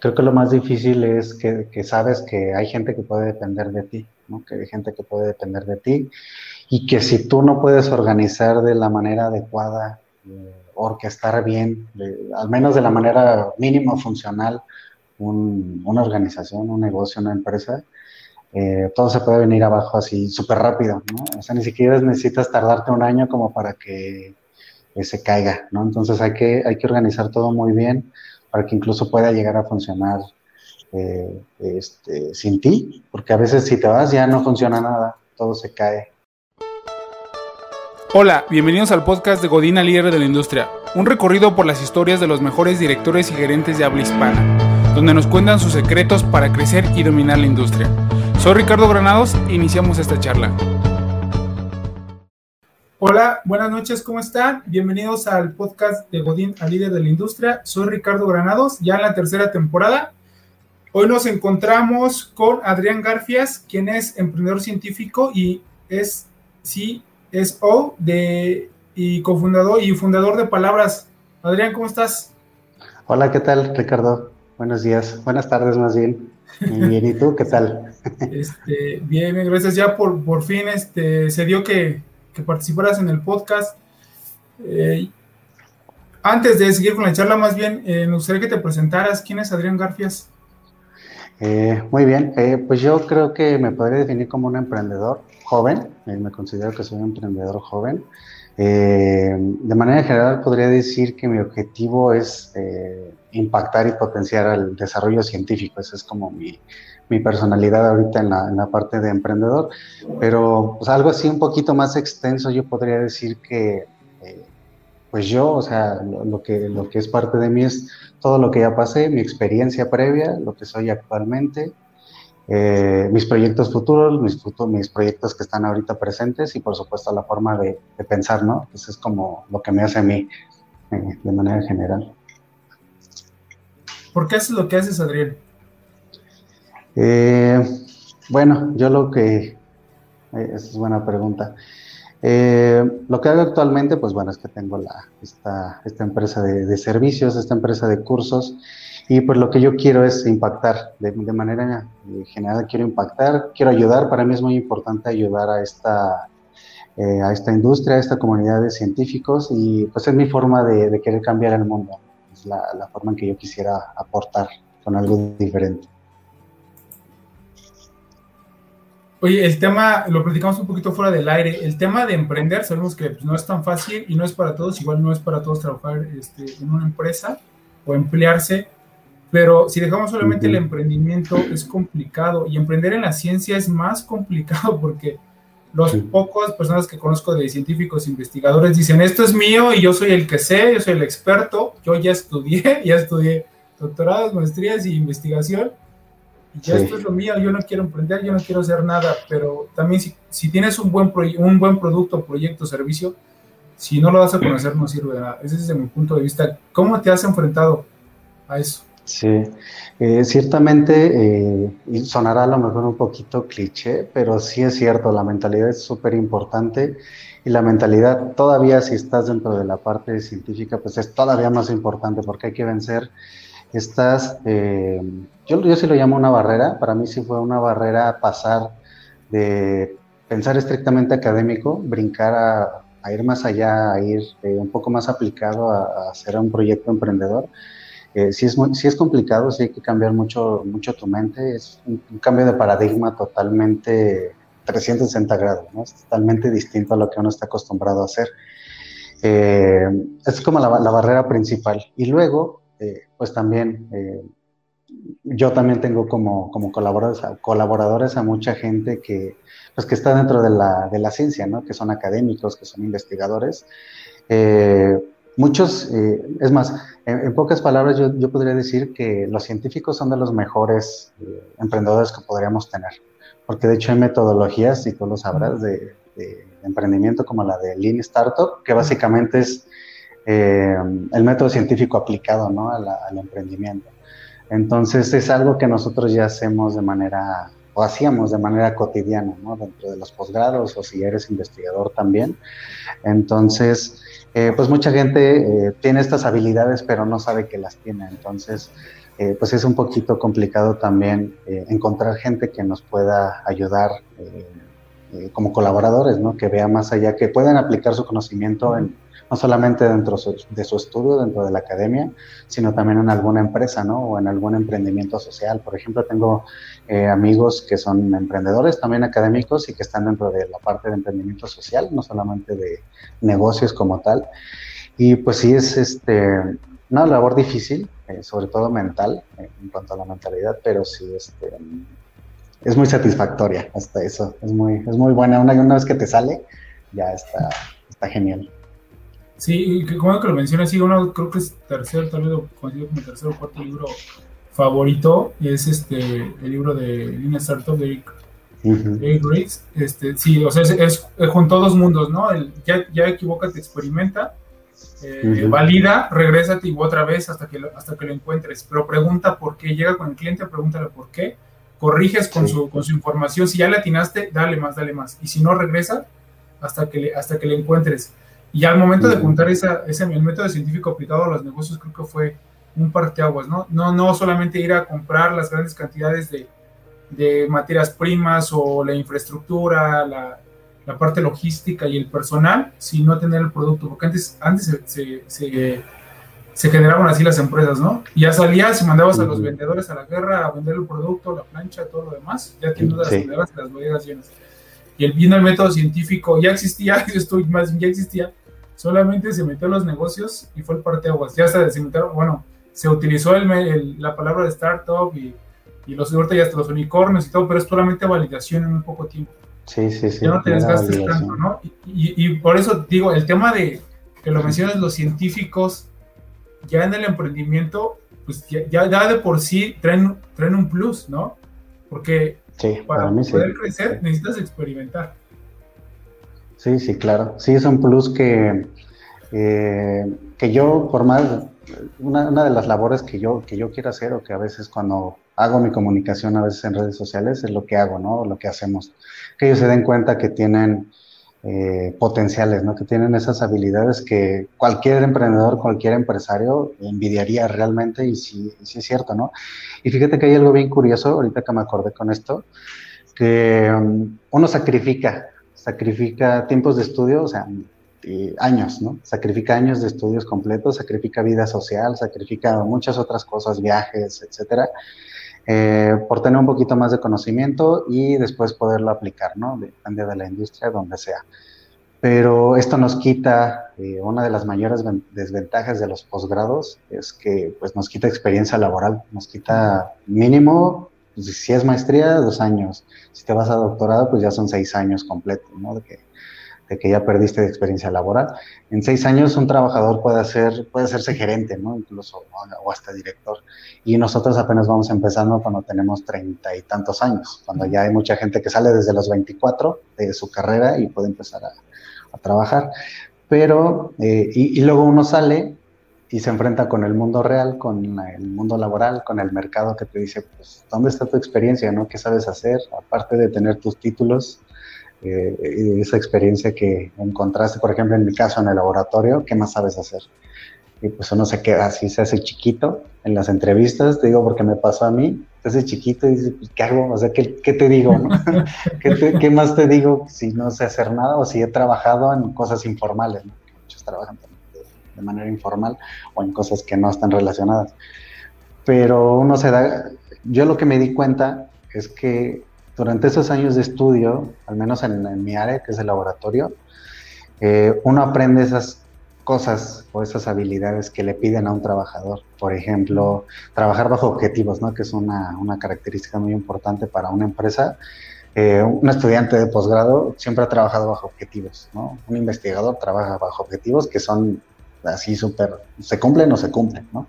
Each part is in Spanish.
creo que lo más difícil es que, que, sabes que hay gente que puede depender de ti, ¿no? que hay gente que puede depender de ti y que si tú no puedes organizar de la manera adecuada, eh, orquestar bien, al menos de la manera mínima funcional, una organización, un negocio, una empresa, eh, todo se puede venir abajo así súper rápido, ¿no? O sea, ni siquiera necesitas tardarte un año como para que se caiga, ¿no? Entonces hay que, hay que organizar todo muy bien para que incluso pueda llegar a funcionar eh, este, sin ti, porque a veces si te vas ya no funciona nada, todo se cae. Hola, bienvenidos al podcast de Godina Líder de la Industria, un recorrido por las historias de los mejores directores y gerentes de habla hispana, donde nos cuentan sus secretos para crecer y dominar la industria. Soy Ricardo Granados e iniciamos esta charla. Hola, buenas noches, ¿cómo están? Bienvenidos al podcast de Godín al líder de la industria. Soy Ricardo Granados, ya en la tercera temporada. Hoy nos encontramos con Adrián Garfias, quien es emprendedor científico y es CSO de, y cofundador y fundador de Palabras. Adrián, ¿cómo estás? Hola, ¿qué tal, Ricardo? Buenos días, buenas tardes más bien. Bien, ¿y tú qué tal? Este, bien, gracias. Ya por, por fin este, se dio que, participaras en el podcast. Eh, antes de seguir con la charla, más bien, eh, me gustaría que te presentaras. ¿Quién es Adrián Garfias? Eh, muy bien, pues yo creo que me podría definir como un emprendedor joven. me considero que soy un emprendedor joven. de manera general, podría decir que mi objetivo es impactar y potenciar el desarrollo científico. Esa es como mi, mi personalidad ahorita en la, en la, parte de emprendedor. Pero pues, algo así un poquito más extenso, yo podría decir que, eh, pues yo, o sea, lo, que, lo que es parte de mí es todo lo que ya pasé, mi experiencia previa, lo que soy actualmente, eh, mis proyectos futuros, mis, mis proyectos que están ahorita presentes y por supuesto la forma de, de pensar, ¿no? Eso es como lo que me hace a mí eh, de manera general. ¿Por qué haces lo que haces, Adrián? Eh, bueno, yo lo que... Eh, esa es buena pregunta. Eh, lo que hago actualmente, pues bueno, es que tengo la, esta, esta empresa de, servicios, esta empresa de cursos, y pues lo que yo quiero es impactar, de, de, manera general quiero impactar, quiero ayudar, para mí es muy importante ayudar a esta, a esta industria, a esta comunidad de científicos, y pues es mi forma de, de querer cambiar el mundo la, forma en que yo quisiera aportar con algo diferente. Oye, el tema, lo platicamos un poquito fuera del aire, el tema de emprender, sabemos que pues, no es tan fácil y no es para todos, igual no es para todos trabajar este, en una empresa o emplearse, pero si dejamos solamente el emprendimiento es complicado y emprender en la ciencia es más complicado porque los pocos personas que conozco de científicos, investigadores, dicen, esto es mío y yo soy el que sé, yo soy el experto, yo ya estudié, ya estudié doctorados, maestrías y investigación, ya esto es lo mío, yo no quiero emprender, yo no quiero hacer nada, pero también si, si tienes un buen, un buen producto, proyecto, servicio, si no lo vas a conocer no sirve de nada. Ese es desde mi punto de vista. ¿Cómo te has enfrentado a eso? Sí, eh, ciertamente eh, sonará a lo mejor un poquito cliché, pero sí es cierto, la mentalidad es súper importante y la mentalidad todavía si estás dentro de la parte científica, pues es todavía más importante porque hay que vencer estas, eh, yo, yo sí lo llamo una barrera, para mí sí fue una barrera pasar de pensar estrictamente académico, brincar a, ir más allá, a ir un poco más aplicado a, hacer un proyecto emprendedor eh, sí, es es complicado, sí hay que cambiar mucho, mucho tu mente, es un, cambio de paradigma totalmente 360 grados, es totalmente distinto a lo que uno está acostumbrado a hacer. Eh, es como la, barrera principal. Y luego, eh, pues también, yo también tengo como, como colaboradores, colaboradores a mucha gente que, pues que está dentro de la, de la ciencia, ¿no? que son académicos, que son investigadores. Muchos, eh, es más, en, pocas palabras yo, yo, podría decir que los científicos son de los mejores eh, emprendedores que podríamos tener, porque de hecho hay metodologías, y tú lo sabrás, de, emprendimiento como la de Lean Startup, que básicamente es eh, el método científico aplicado ¿no? al emprendimiento. Entonces es algo que nosotros ya hacemos de manera, o hacíamos de manera cotidiana, ¿no? dentro de los posgrados, o si eres investigador también. Entonces, eh, pues mucha gente eh, tiene estas habilidades pero no sabe que las tiene. Entonces, pues es un poquito complicado también encontrar gente que nos pueda ayudar como colaboradores, ¿no? Que vea más allá, que puedan aplicar su conocimiento en, no solamente dentro de su estudio, dentro de la academia, sino también en alguna empresa, ¿no? O en algún emprendimiento social. Por ejemplo, tengo eh, amigos que son emprendedores, también académicos, y que están dentro de la parte de emprendimiento social, no solamente de negocios como tal. Y pues sí es este, una labor difícil, eh, sobre todo mental, eh, en cuanto a la mentalidad, pero sí este, es muy satisfactoria hasta eso. Es muy, es muy buena. Una, una vez que te sale, ya está, está genial. Sí, como que lo mencionas, sí, uno creo que es tercer, tal vez lo considero como tercer o cuarto libro favorito, es este, el libro de Lina Startup de Eric, Riggs. Este, sí, o sea, es, es, junto dos mundos, ¿no? El, ya, ya equivócate, experimenta, eh, valida, regrésate y otra vez hasta que, lo, hasta que lo encuentres. Pero pregunta por qué, llega con el cliente, pregúntale por qué, corriges con, su, con su información, si ya le atinaste, dale más, dale más. Y si no, regresa hasta que le, hasta que le encuentres. Y al momento de juntar esa, ese método científico aplicado a los negocios, creo que fue un parteaguas, ¿no? No, no solamente ir a comprar las grandes cantidades de, de materias primas o la infraestructura, la, la, parte logística y el personal, sino tener el producto, porque antes, antes se, se, se, generaban así las empresas, ¿no? Y ya salías y mandabas a los vendedores a la guerra a vender el producto, la plancha, todo lo demás, ya tienes las, las bodegas llenas y el bien el método científico ya existía, esto más ya existía, solamente se metió a los negocios y fue el parteaguas. Ya se, se bueno, se utilizó el, la palabra de startup y, y los ahorita ya hasta los unicornios y todo, pero es solamente validación en un poco tiempo. Sí, sí, sí. Ya no te desgastes tanto, ¿no? Y, y, por eso digo, el tema de que lo mencionas los científicos, ya en el emprendimiento, pues ya, ya de por sí traen, traen un plus, ¿no? Porque Sí, para, poder crecer necesitas experimentar. Sí, sí, claro. Sí, es un plus que, eh, que yo, por más, una, una, de las labores que yo, que yo quiero hacer o que a veces cuando hago mi comunicación a veces en redes sociales es lo que hago, ¿no? Lo que hacemos. Que ellos se den cuenta que tienen eh, potenciales, ¿no? Que tienen esas habilidades que cualquier emprendedor, cualquier empresario envidiaría realmente y sí, sí es cierto, ¿no? Y fíjate que hay algo bien curioso, ahorita que me acordé con esto, que um, uno sacrifica, sacrifica tiempos de estudio, o sea, años, ¿no? Sacrifica años de estudios completos, sacrifica vida social, sacrifica muchas otras cosas, viajes, etcétera, eh, por tener un poquito más de conocimiento y después poderlo aplicar, ¿no? Depende de la industria, donde sea. Pero esto nos quita, eh, una de las mayores desventajas de los posgrados es que pues, nos quita experiencia laboral, nos quita mínimo, pues, si es maestría, dos años. Si te vas a doctorado, pues ya son seis años completos, ¿no? De que ya perdiste de experiencia laboral. En seis años un trabajador puede, hacer, puede hacerse gerente, ¿no? Incluso, o hasta director. Y nosotros apenas vamos empezando cuando tenemos treinta y tantos años, cuando ya hay mucha gente que sale desde los 24 de su carrera y puede empezar a, trabajar. Pero, eh, y, y luego uno sale y se enfrenta con el mundo real, con el mundo laboral, con el mercado que te dice, pues, ¿dónde está tu experiencia? ¿no? ¿Qué sabes hacer? Aparte de tener tus títulos, eh, esa experiencia que encontraste, por ejemplo, en mi caso en el laboratorio, ¿qué más sabes hacer? Y pues uno se queda así, se hace chiquito en las entrevistas, te digo porque me pasó a mí, se hace chiquito y dice, pues, ¿qué hago? O sea, ¿qué, qué te digo? No? ¿Qué, más te digo si no sé hacer nada o si he trabajado en cosas informales? Muchos trabajan de, de manera informal o en cosas que no están relacionadas. Pero uno se da, yo lo que me di cuenta es que durante esos años de estudio, al menos en, mi área, que es el laboratorio, eh, uno aprende esas cosas o esas habilidades que le piden a un trabajador. Por ejemplo, trabajar bajo objetivos, ¿no? que es una, característica muy importante para una empresa. Eh, un estudiante de posgrado siempre ha trabajado bajo objetivos, ¿no? Un investigador trabaja bajo objetivos que son así súper, se cumplen o se cumplen, ¿no?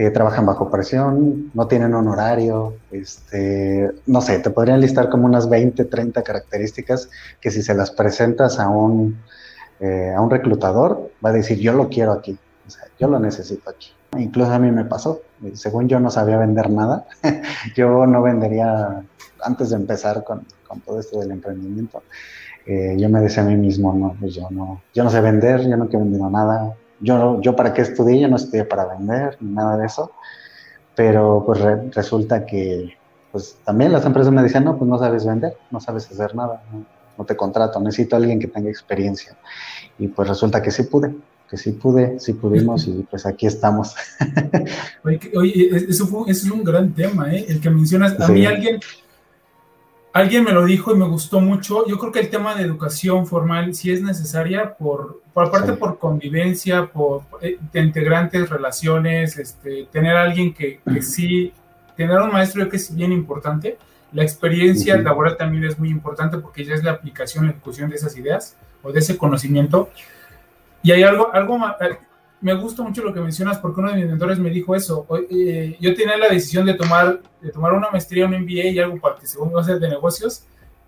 Eh, trabajan bajo presión, no tienen un horario, este, no sé, te podrían listar como unas 20, 30 características que si se las presentas a un, eh, a un reclutador, va a decir, yo lo quiero aquí, o sea, yo lo necesito aquí. Incluso a mí me pasó, según yo no sabía vender nada, yo no vendería antes de empezar con, con todo esto del emprendimiento. Eh, yo me decía a mí mismo, no, pues yo no, yo no sé vender, yo no quiero vender nada, yo, yo para qué estudié, yo no estudié para vender ni nada de eso. pero pues resulta que pues también las empresas me decían, no, pues no sabes vender, no sabes hacer nada, no, te contrato, necesito a alguien que tenga experiencia. Y pues resulta que sí pude, que sí pude, sí pudimos y pues aquí estamos. Oye, eso, fue, eso es un gran tema, ¿eh? El que mencionas, a mí alguien, alguien me lo dijo y me gustó mucho. Yo creo que el tema de educación formal sí es necesaria por, por aparte por convivencia, por, eh, integrantes, relaciones, este, tener alguien que, que sí tener un maestro yo que es bien importante. La experiencia laboral también es muy importante porque ya es la aplicación, la ejecución de esas ideas o de ese conocimiento. Y hay algo, algo me gusta mucho lo que mencionas porque uno de mis mentores me dijo eso. Eh, yo tenía la decisión de tomar, de tomar una maestría, un MBA y algo para que según hacer de negocios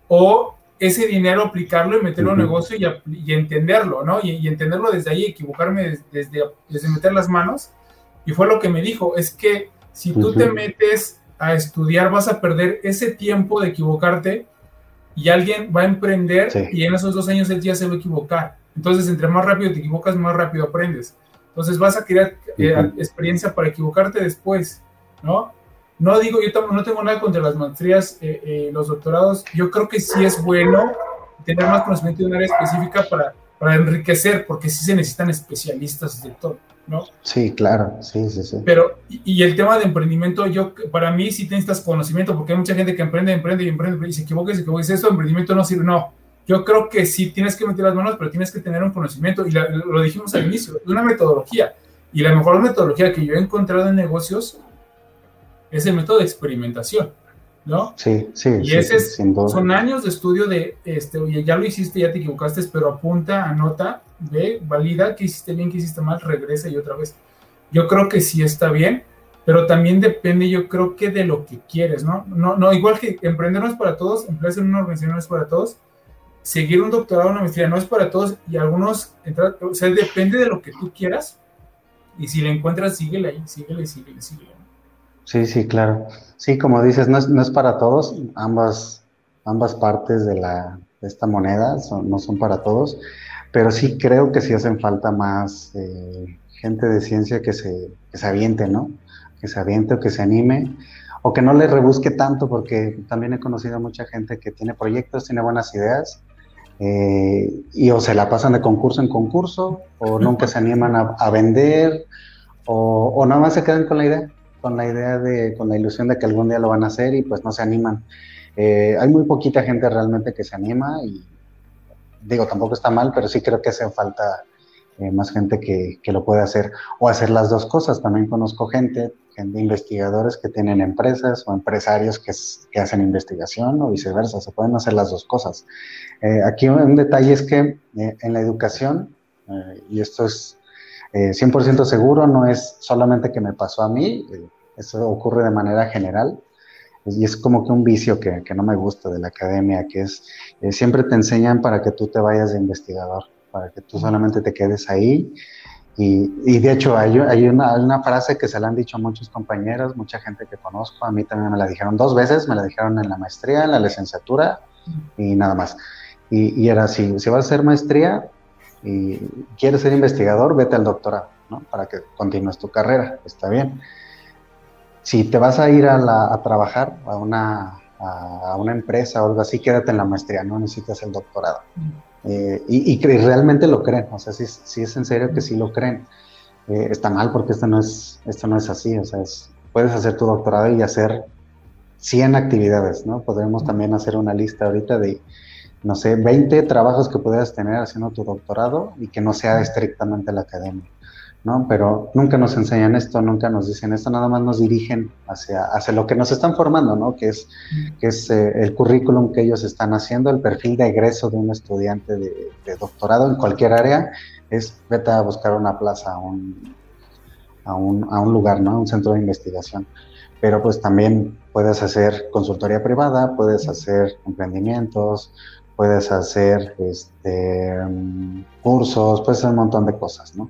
o ese dinero aplicarlo y meterlo en negocio y, entenderlo, ¿no? Y, entenderlo desde ahí, equivocarme desde, desde meter las manos. Y fue lo que me dijo, es que si tú te metes a estudiar, vas a perder ese tiempo de equivocarte y alguien va a emprender y en esos dos años él ya se va a equivocar. Entonces, entre más rápido te equivocas, más rápido aprendes. Entonces, vas a crear eh, experiencia para equivocarte después, ¿no? No digo, yo no tengo nada contra las maestrías, eh, eh, los doctorados. Yo creo que sí es bueno tener más conocimiento de un área específica para, para enriquecer, porque sí se necesitan especialistas de todo. ¿no? Sí, claro, sí, sí, sí. Pero, y, el tema de emprendimiento, yo, para mí sí necesitas conocimiento, porque hay mucha gente que emprende, emprende y emprende y se equivoca y se equivoca y dice, esto emprendimiento no sirve, no. Yo creo que sí tienes que meter las manos, pero tienes que tener un conocimiento, y lo dijimos al inicio, una metodología. Y la mejor metodología que yo he encontrado en negocios es el método de experimentación, ¿no? Sí, sí. Y ese son años de estudio de, este, oye, ya lo hiciste, ya te equivocaste, pero apunta, anota, ve, valida que hiciste bien, que hiciste mal, regresa y otra vez. Yo creo que sí está bien, pero también depende, yo creo que de lo que quieres, ¿no? No, no igual que emprender no es para todos, emplearse en una organización no es para todos, seguir un doctorado, una maestría no es para todos y algunos, o depende de lo que tú quieras y si le encuentras, síguele ahí, síguele, síguele, síguele. Sí, sí, claro. Sí, como dices, no es, no es para todos, ambas, ambas partes de, la, de esta moneda no son para todos pero sí creo que sí hacen falta más eh, gente de ciencia que se, que se aviente, ¿no? Que se aviente o que se anime, o que no le rebusque tanto, porque también he conocido a mucha gente que tiene proyectos, tiene buenas ideas, eh, y o se la pasan de concurso en concurso, o nunca se animan a, vender, o, o, nada más se quedan con la idea, con la idea de, con la ilusión de que algún día lo van a hacer y pues no se animan. Eh, hay muy poquita gente realmente que se anima y digo, tampoco está mal, pero sí creo que hace falta eh, más gente que, que, lo puede hacer o hacer las dos cosas. También conozco gente, gente investigadores que tienen empresas o empresarios que, que hacen investigación o viceversa, se pueden hacer las dos cosas. Eh, aquí un, detalle es que eh, en la educación, y esto es 100% seguro, no es solamente que me pasó a mí, eso ocurre de manera general, y es como que un vicio que, no me gusta de la academia, que es, eh, siempre te enseñan para que tú te vayas de investigador, para que tú solamente te quedes ahí. Y, de hecho hay, una, frase que se la han dicho muchos compañeros, mucha gente que conozco, a mí también me la dijeron dos veces, me la dijeron en la maestría, en la licenciatura y nada más. Y, y era así, si vas a hacer maestría y quieres ser investigador, vete al doctorado, ¿no? Para que continúes tu carrera, está bien si te vas a ir a, trabajar a una, a, una, empresa o algo así, quédate en la maestría, no necesitas el doctorado. Eh, y, y, realmente lo creen, o sea, si, si es en serio que sí lo creen. Eh, está mal porque esto no es, esto no es así, o sea, puedes hacer tu doctorado y hacer 100 actividades, ¿no? Podemos también hacer una lista ahorita de, no sé, 20 trabajos que puedas tener haciendo tu doctorado y que no sea estrictamente la academia. ¿No? Pero nunca nos enseñan esto, nunca nos dicen esto, nada más nos dirigen hacia, hacia lo que nos están formando, ¿no? Que es, que es eh, el currículum que ellos están haciendo, el perfil de egreso de un estudiante de, doctorado en cualquier área, es vete a buscar una plaza, a un, a un, a un lugar, ¿no? Un centro de investigación. Pero pues también puedes hacer consultoría privada, puedes hacer emprendimientos, puedes hacer este, mm, cursos, puedes hacer un montón de cosas, ¿no?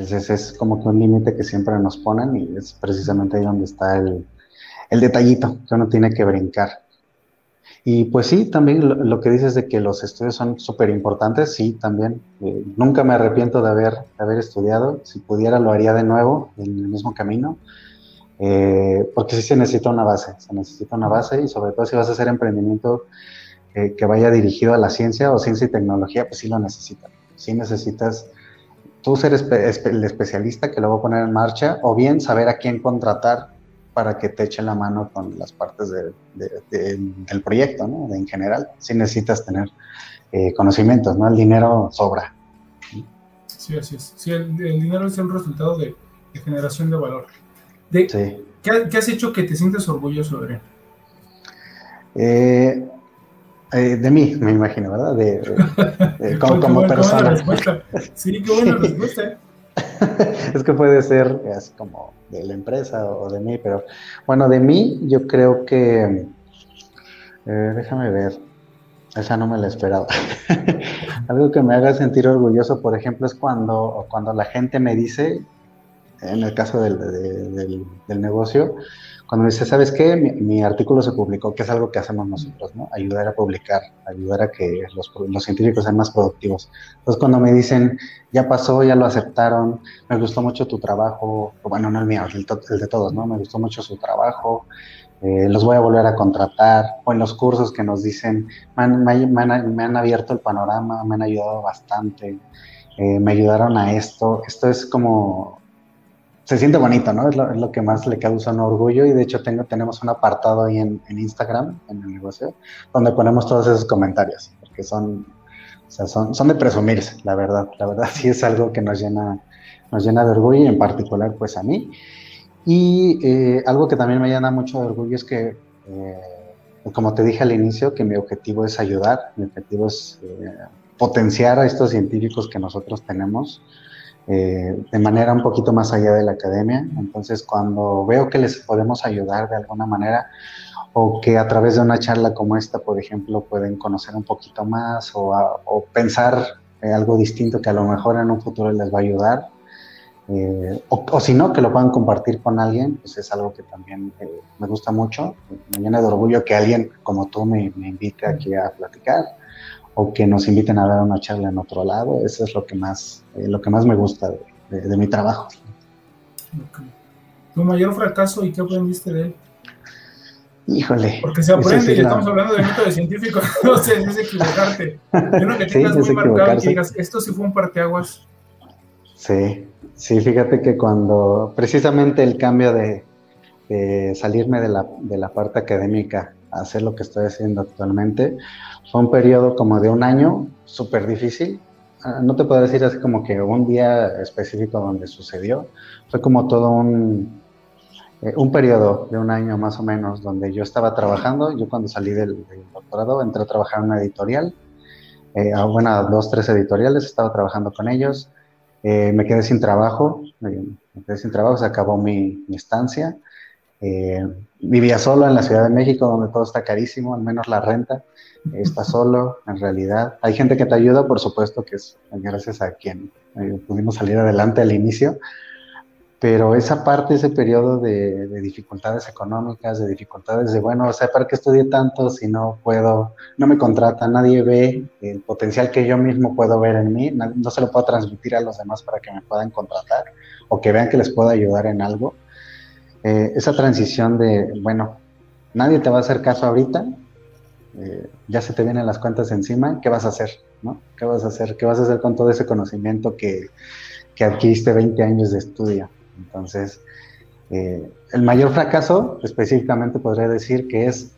Entonces es como que un límite que siempre nos ponen y es precisamente ahí donde está el, detallito que uno tiene que brincar. Y pues sí, también lo, que dices de que los estudios son súper importantes, sí, también. Eh, nunca me arrepiento de haber, haber estudiado. Si pudiera, lo haría de nuevo, en el mismo camino. eh, porque sí se necesita una base, se necesita una base y sobre todo si vas a hacer emprendimiento eh, que vaya dirigido a la ciencia o ciencia y tecnología, pues sí lo necesitas. Sí necesitas tú ser el especialista que lo va a poner en marcha o bien saber a quién contratar para que te eche la mano con las partes del proyecto, ¿no? en general. Sí necesitas tener eh, conocimientos, ¿no? El dinero sobra. Sí, así es. Sí, el, dinero es el resultado de, generación de valor. De, ¿qué, has hecho que te sientes orgulloso, Adrián? Eh, eh, de mí, me imagino, ¿verdad? De, como, persona. Sí, qué buena respuesta. es que puede ser así como de la empresa o de mí, pero bueno, de mí yo creo que, eh, déjame ver, esa no me la esperaba. Algo que me haga sentir orgulloso, por ejemplo, es cuando, cuando la gente me dice, en el caso del, del, negocio, cuando me dice, ¿sabes qué? Mi, artículo se publicó, que es algo que hacemos nosotros, ¿no? Ayudar a publicar, ayudar a que los, los, científicos sean más productivos. Entonces, cuando me dicen, ya pasó, ya lo aceptaron, me gustó mucho tu trabajo, bueno, no el mío, el, el de todos, ¿no? Me gustó mucho su trabajo, eh, los voy a volver a contratar, o en los cursos que nos dicen, me han, abierto el panorama, me han ayudado bastante, eh, me ayudaron a esto. Esto es como, se siente bonito, ¿no? Es lo, que más le causa un orgullo y de hecho tengo, tenemos un apartado ahí en, Instagram, en el negocio, donde ponemos todos esos comentarios, porque son, son, son de presumirse, la verdad. La verdad sí es algo que nos llena, nos llena de orgullo y en particular pues a mí. Y eh, algo que también me llena mucho de orgullo es que, eh, como te dije al inicio, que mi objetivo es ayudar, mi objetivo es eh, potenciar a estos científicos que nosotros tenemos de manera un poquito más allá de la academia. Entonces, cuando veo que les podemos ayudar de alguna manera, o que a través de una charla como esta, por ejemplo, pueden conocer un poquito más o, o pensar algo distinto que a lo mejor en un futuro les va a ayudar, eh, o, si no, que lo puedan compartir con alguien, pues es algo que también eh, me gusta mucho. Me llena de orgullo que alguien como tú me, me, invite aquí a platicar o que nos inviten a dar una charla en otro lado. Eso es lo que más, eh, lo que más me gusta de, mi trabajo. ¿Tu mayor fracaso y qué aprendiste de él? Híjole. Porque se aprende, y estamos hablando de método científico, no sé, es equivocarte. Yo que tengas muy marcado y que digas, esto sí fue un parteaguas. Sí, Sí, fíjate que cuando precisamente el cambio de, salirme de la, de la, parte académica hacer lo que estoy haciendo actualmente, fue un periodo como de un año súper difícil. Ah, no te puedo decir así como que un día específico donde sucedió, fue como todo un, eh, un periodo de un año más o menos donde yo estaba trabajando. Yo cuando salí del, doctorado entré a trabajar en una editorial, eh, bueno, dos, tres editoriales, estaba trabajando con ellos eh, me quedé sin trabajo, me, quedé sin trabajo, se acabó mi, estancia. Eh, vivía solo en la Ciudad de México, donde todo está carísimo, al menos la renta. está solo, en realidad. Hay gente que te ayuda, por supuesto, que es gracias a quien eh, pudimos salir adelante al inicio, pero esa parte, ese periodo de, dificultades económicas, de dificultades de, bueno, o sea, ¿para qué estudié tanto si no puedo, no me contrata, nadie ve el potencial que yo mismo puedo ver en mí, no, se lo puedo transmitir a los demás para que me puedan contratar o que vean que les puedo ayudar en algo? Eh, esa transición de, bueno, nadie te va a hacer caso ahorita, eh, ya se te vienen las cuentas encima, ¿qué vas a hacer? ¿no? ¿Qué vas a hacer? ¿Qué vas a hacer con todo ese conocimiento que, que adquiriste 20 años de estudio? Entonces, eh, el mayor fracaso específicamente podría decir que es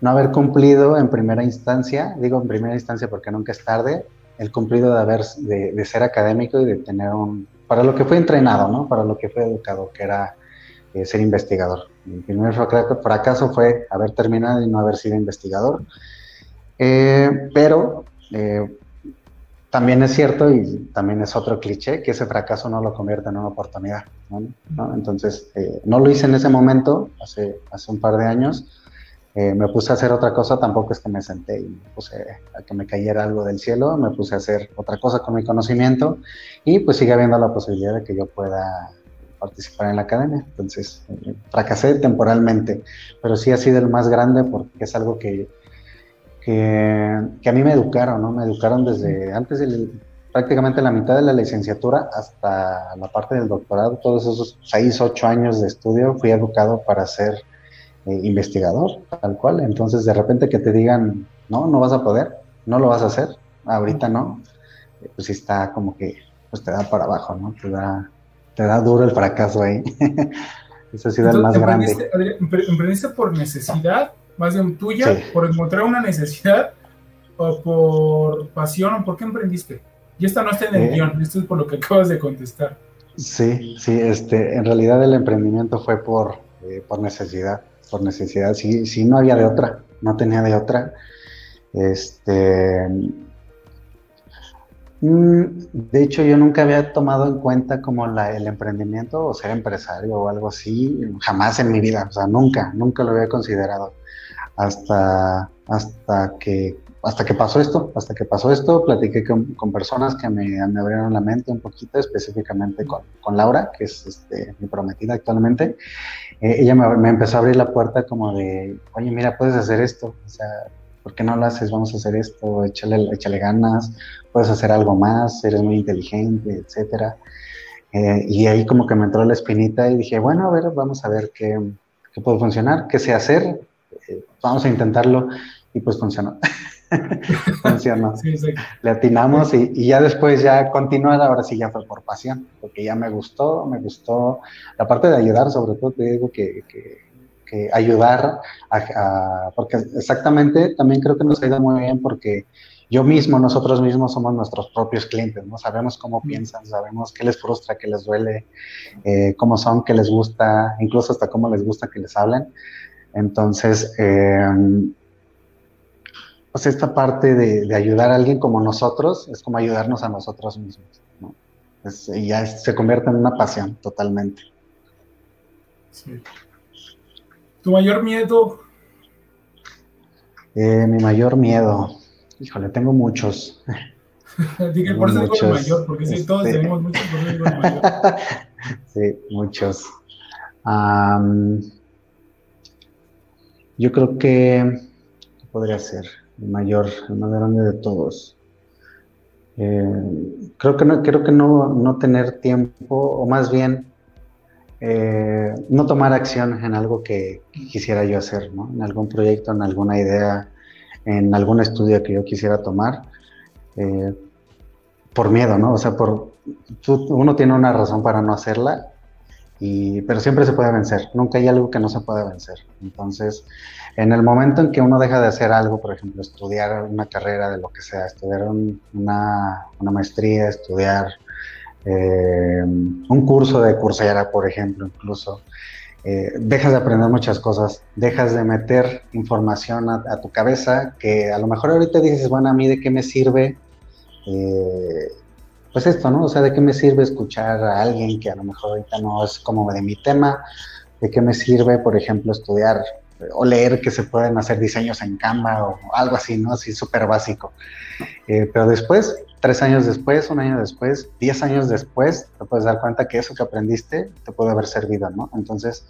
no haber cumplido en primera instancia, digo en primera instancia porque nunca es tarde, el cumplido de, haber, de, ser académico y de tener un, para lo que fue entrenado, ¿no? Para lo que fue educado, que era eh, ser investigador. El primer fracaso fue haber terminado y no haber sido investigador. Eh, pero también es cierto y también es otro cliché que ese fracaso no lo convierte en una oportunidad. Entonces, eh, no lo hice en ese momento, hace, hace un par de años. Eh, me puse a hacer otra cosa, tampoco es que me senté y me puse a que me cayera algo del cielo, me puse a hacer otra cosa con mi conocimiento y pues sigue habiendo la posibilidad de que yo pueda participar en la academia. Entonces, eh, fracasé temporalmente, pero sí ha sido el más grande porque es algo que que, a mí me educaron, ¿no? Me educaron desde antes prácticamente la mitad de la licenciatura hasta la parte del doctorado, todos esos seis, ocho años de estudio, fui educado para ser eh, investigador, tal cual. Entonces, de repente que te digan, no, no vas a poder, no lo vas a hacer, ahorita no, eh, pues sí está como que, pues te da para abajo, ¿no? Te da, te da duro el fracaso ahí. Ha sido el más grande. ¿Emprendiste por necesidad, más bien tuya, por encontrar una necesidad, o por pasión, o por qué emprendiste? Y esta no está en el eh, guion, esto es por lo que acabas de contestar. Sí, sí, este, en realidad el emprendimiento fue por, eh, por necesidad, por necesidad, sí, sí, no había de otra, no tenía de otra. Este, de hecho, yo nunca había tomado en cuenta como la, el emprendimiento o ser empresario o algo así, jamás en mi vida, o sea, nunca, nunca lo había considerado. Hasta, hasta que hasta que pasó esto, hasta que pasó esto, platiqué con, personas que me, abrieron la mente un poquito, específicamente con, con Laura, que es este, mi prometida actualmente. Eh, ella me, empezó a abrir la puerta como de, oye, mira, puedes hacer esto, o sea, ¿por qué no lo haces? Vamos a hacer esto, échale, échale ganas, puedes hacer algo más, eres muy inteligente, etcétera. Eh, y ahí como que me entró la espinita y dije, bueno, a ver, vamos a ver qué, qué puede funcionar, qué sé hacer, eh, vamos a intentarlo y pues funcionó. funcionó. Le atinamos y, ya después ya continuar, ahora sí ya fue por pasión, porque ya me gustó, me gustó la parte de ayudar, sobre todo te digo que, ayudar, a, porque exactamente también creo que nos ha ido muy bien porque yo mismo, nosotros mismos somos nuestros propios clientes, ¿no? Sabemos cómo piensan, sabemos qué les frustra, qué les duele, eh, cómo son, qué les gusta, incluso hasta cómo les gusta que les hablen. Entonces, eh, pues esta parte de, ayudar a alguien como nosotros es como ayudarnos a nosotros mismos, ¿no? y ya se convierte en una pasión totalmente. Sí. ¿Tu mayor miedo? Eh, mi mayor miedo, híjole, tengo muchos. Dije, por eso digo el mayor, porque sí, todos este tenemos muchos, por eso digo el mayor. sí, muchos. yo creo que, ¿qué podría ser? el mayor, el más grande de todos. Eh, creo que, no, creo que no, no, tener tiempo, o más bien eh, no tomar acción en algo que quisiera yo hacer, ¿no? en algún proyecto, en alguna idea, en algún estudio que yo quisiera tomar, eh, por miedo, ¿no? O sea, por, uno tiene una razón para no hacerla, y, pero siempre se puede vencer, nunca hay algo que no se pueda vencer. Entonces, en el momento en que uno deja de hacer algo, por ejemplo, estudiar una carrera de lo que sea, estudiar una, maestría, estudiar eh, un curso de cursera, por ejemplo, incluso, eh, dejas de aprender muchas cosas, dejas de meter información a, tu cabeza que a lo mejor ahorita dices, bueno, a mí de qué me sirve, eh, pues esto, ¿no? O sea, de qué me sirve escuchar a alguien que a lo mejor ahorita no es como de mi tema, de qué me sirve, por ejemplo, estudiar o leer que se pueden hacer diseños en Canva o algo así, ¿no? Así súper básico. Eh, pero después, tres años después, un año después, diez años después, te puedes dar cuenta que eso que aprendiste te puede haber servido, ¿no? Entonces,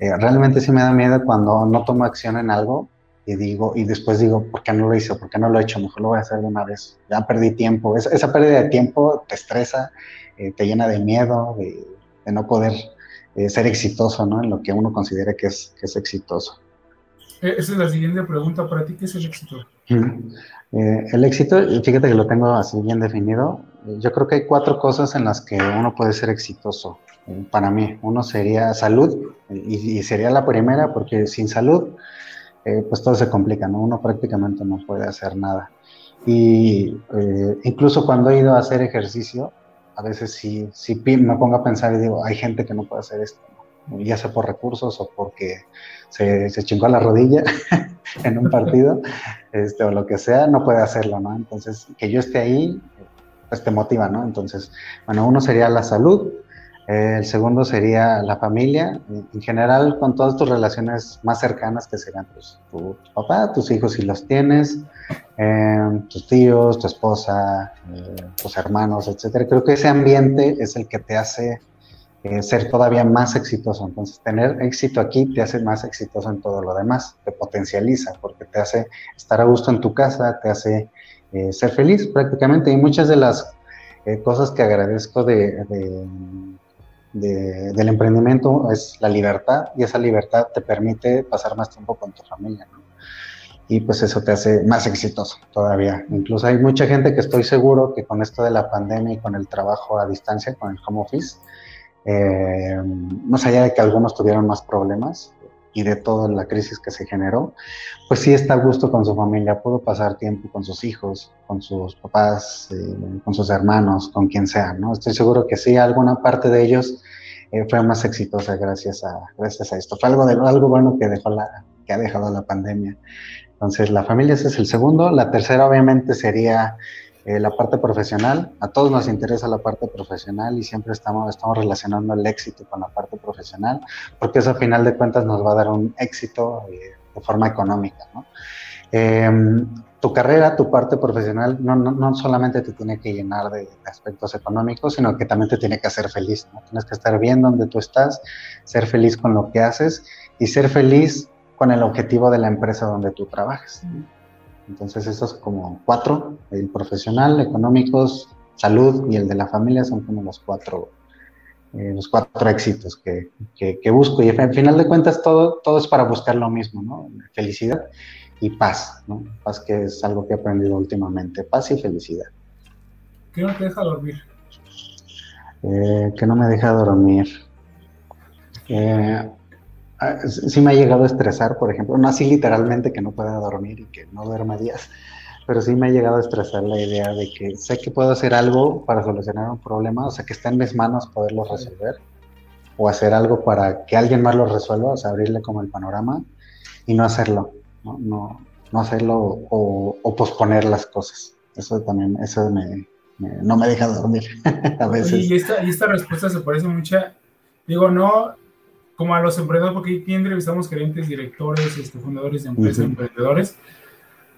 eh, realmente sí me da miedo cuando no tomo acción en algo y digo, y después digo, ¿por qué no lo hice? ¿Por qué no lo he hecho? Mejor lo voy a hacer de una vez. Ya perdí tiempo. esa pérdida de tiempo te estresa, eh, te llena de miedo, de, no poder ser exitoso, ¿no? En lo que uno considera que es, que es exitoso. Eh, esa es la siguiente pregunta para ti, ¿qué es el éxito? Eh, el éxito, fíjate que lo tengo así bien definido. Yo creo que hay cuatro cosas en las que uno puede ser exitoso. Eh, para mí, uno sería salud, y, sería la primera, porque sin salud, pues todo se complica, ¿no? Uno prácticamente no puede hacer nada. Y incluso cuando he ido a hacer ejercicio, a veces sí, sí me pongo a pensar y digo, hay gente que no puede hacer esto ya sea por recursos o porque se, se chingó la rodilla en un partido, este, o lo que sea, no puede hacerlo, ¿no? Entonces, que yo esté ahí, pues te motiva, ¿no? Entonces, bueno, uno sería la salud, el segundo sería la familia, en general con todas tus relaciones más cercanas que serían pues, tu, papá, tus hijos si los tienes, em, tus tíos, tu esposa, eh, tus hermanos, etcétera. Creo que ese ambiente es el que te hace eh, ser todavía más exitoso. Entonces, tener éxito aquí te hace más exitoso en todo lo demás, te potencializa, porque te hace estar a gusto en tu casa, te hace eh, ser feliz prácticamente. Y muchas de las Eh, cosas que agradezco de, del emprendimiento es la libertad y esa libertad te permite pasar más tiempo con tu familia. Y pues eso te hace más exitoso todavía. Incluso hay mucha gente que estoy seguro que con esto de la pandemia y con el trabajo a distancia, con el home office, eh, más allá de que algunos tuvieron más problemas, y de toda la crisis que se generó, pues sí está a gusto con su familia, pudo pasar tiempo con sus hijos, con sus papás, eh, con sus hermanos, con quien sea, ¿no? Estoy seguro que sí, alguna parte de ellos eh, fue más exitosa gracias a, gracias a esto. Fue algo, de, algo bueno que, dejó la, que ha dejado la pandemia. Entonces, la familia ese es el segundo. La tercera, obviamente, sería eh, la parte profesional. A todos nos interesa la parte profesional y siempre estamos, estamos relacionando el éxito con la parte profesional, porque eso a final de cuentas nos va a dar un éxito eh, de forma económica. Em, tu carrera, tu parte profesional, no, no, no, solamente te tiene que llenar de, aspectos económicos, sino que también te tiene que hacer feliz. Tienes que estar bien donde tú estás, ser feliz con lo que haces y ser feliz con el objetivo de la empresa donde tú trabajas. Entonces, esos como cuatro, el profesional, económicos, salud y el de la familia son como los cuatro, eh, los cuatro éxitos que, que, busco. Y al final de cuentas, todo, todo es para buscar lo mismo, ¿no? Felicidad y paz, ¿no? Paz que es algo que he aprendido últimamente, paz y felicidad. ¿Qué no te deja dormir? Eh, que no me deja dormir. Eh, sí me ha llegado a estresar, por ejemplo, no así literalmente que no pueda dormir y que no duerma días, pero sí me ha llegado a estresar la idea de que sé que puedo hacer algo para solucionar un problema, o sea, que está en mis manos poderlo resolver, o hacer algo para que alguien más lo resuelva, o sea, abrirle como el panorama y no hacerlo, no, no, no hacerlo o, posponer las cosas. Eso también, eso me, no me deja dormir a veces. Y esta, y esta respuesta se parece mucho, digo, no, como a los emprendedores, porque aquí entrevistamos gerentes, directores, este, fundadores de empresas, emprendedores,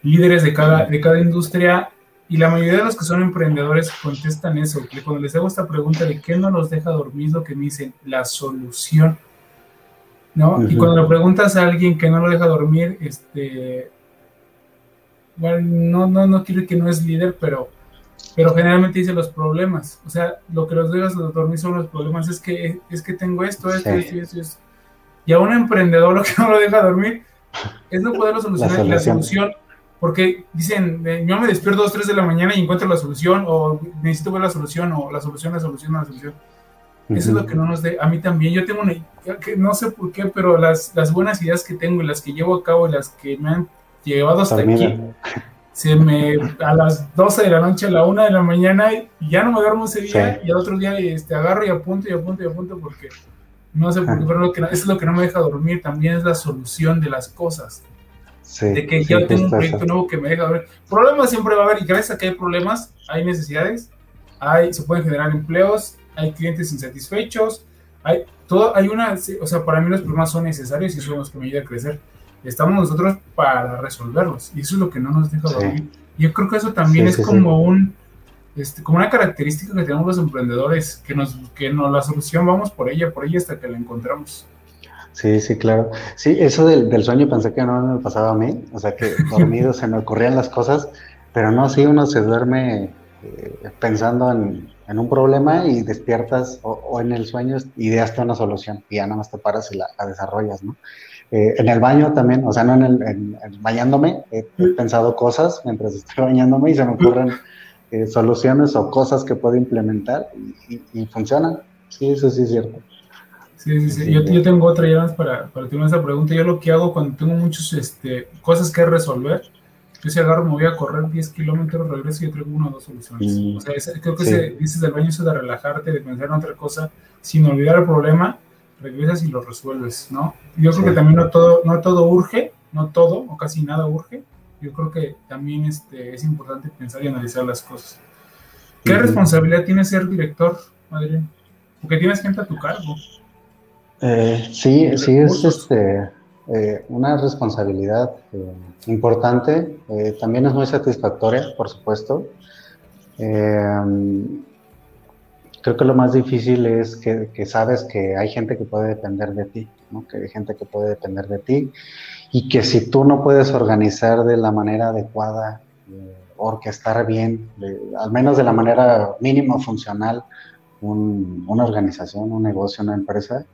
líderes de cada, de cada industria, y la mayoría de los que son emprendedores contestan eso, que cuando les hago esta pregunta de qué no los deja dormir, lo que me dicen, la solución, ¿no? Y cuando le preguntas a alguien que no lo deja dormir, este, bueno, no, no, no quiero que no es líder, pero pero generalmente dice los problemas. O sea, lo que los dejas dormir son los problemas. Es que, es que tengo esto, esto, esto, esto, esto. Y a un emprendedor lo que no lo deja dormir es no poderlo solucionar. La, la solución, porque dicen, yo me despierto a las 3 de la mañana y encuentro la solución, o necesito ver la solución, o la solución, la solución, la solución. Eso es lo que no nos de. A mí también, yo tengo una. Que no sé por qué, pero las, las buenas ideas que tengo y las que llevo a cabo y las que me han llevado hasta aquí se me a las 12 de la noche, a la 1 de la mañana, y ya no me duermo ese día, y al otro día este, agarro y apunto y apunto y apunto porque no sé por qué, pero lo que, eso es lo que no me deja dormir, también es la solución de las cosas. de que ya tengo un proyecto nuevo que me deja dormir. Problemas siempre va a haber, y gracias a que hay problemas, hay necesidades, hay, se pueden generar empleos, hay clientes insatisfechos, hay todo, hay una, o sea, para mí los problemas son necesarios y son los que me ayudan a crecer estamos nosotros para resolverlos y eso es lo que no nos deja dormir. Yo creo que eso también es como un este, como una característica que tenemos los emprendedores, que nos que no la solución vamos por ella, por ella hasta que la encontramos. Sí, sí, claro. Sí, eso del, sueño pensé que no me pasaba a mí, o sea que dormido se me ocurrían las cosas, pero no, sí uno se duerme eh, pensando en, un problema y despiertas o, en el sueño ideaste una solución y ya nada más te paras y la, la desarrollas, ¿no? Eh, en el baño también, o sea, no en el bañándome, he, pensado cosas mientras estoy bañándome y se me ocurren eh, soluciones o cosas que puedo implementar y, funcionan. Sí, eso sí es cierto. Sí, sí, sí. Yo, yo, tengo otra ya más para, para tener esa pregunta. Yo lo que hago cuando tengo muchas este, cosas que resolver, yo si agarro, me voy a correr 10 kilómetros, regreso y traigo una o dos soluciones. Mm, o sea, creo que ese, dices del baño eso de relajarte, de pensar en otra cosa, sin olvidar el problema regresas y lo resuelves, ¿no? Yo creo que también no todo, no todo urge, no todo o casi nada urge. Yo creo que también este, es importante pensar y analizar las cosas. ¿Qué responsabilidad tiene ser director, Madrid? Porque tienes gente a tu cargo. Eh, sí, sí, es este, eh, una responsabilidad eh, importante. también es muy satisfactoria, por supuesto creo que lo más difícil es que, sabes que hay gente que puede depender de ti, ¿no? que hay gente que puede depender de ti y que si tú no puedes organizar de la manera adecuada eh, orquestar bien, al menos de la manera mínima funcional, una organización, un negocio, una empresa,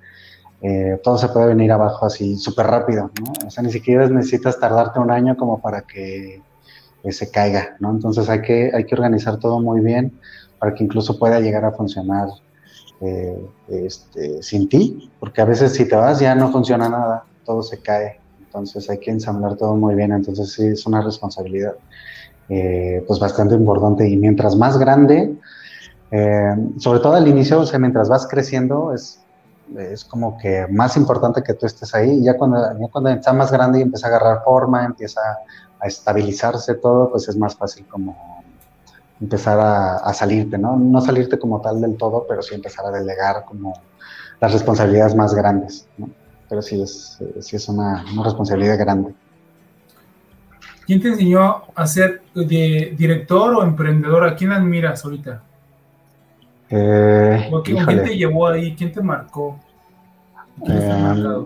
eh, todo se puede venir abajo así súper rápido, ¿no? O sea, ni siquiera necesitas tardarte un año como para que se caiga, ¿no? Entonces hay que, hay que organizar todo muy bien para que incluso pueda llegar a funcionar eh, este, sin ti, porque a veces si te vas ya no funciona nada, todo se cae, entonces hay que ensamblar todo muy bien, entonces sí es una responsabilidad pues bastante importante y mientras más grande, sobre todo al inicio, o sea, mientras vas creciendo, es es como que más importante que tú estés ahí. Ya cuando, ya cuando está más grande y empieza a agarrar forma, empieza a estabilizarse todo, pues es más fácil como empezar a, salirte, ¿no? No salirte como tal del todo, pero sí empezar a delegar como las responsabilidades más grandes, ¿no? Pero sí es, sí es una, una responsabilidad grande. ¿Quién te enseñó a ser de director o emprendedor? ¿A quién admiras ahorita? Eh, ¿Quién te llevó ahí? ¿Quién te marcó? Eh,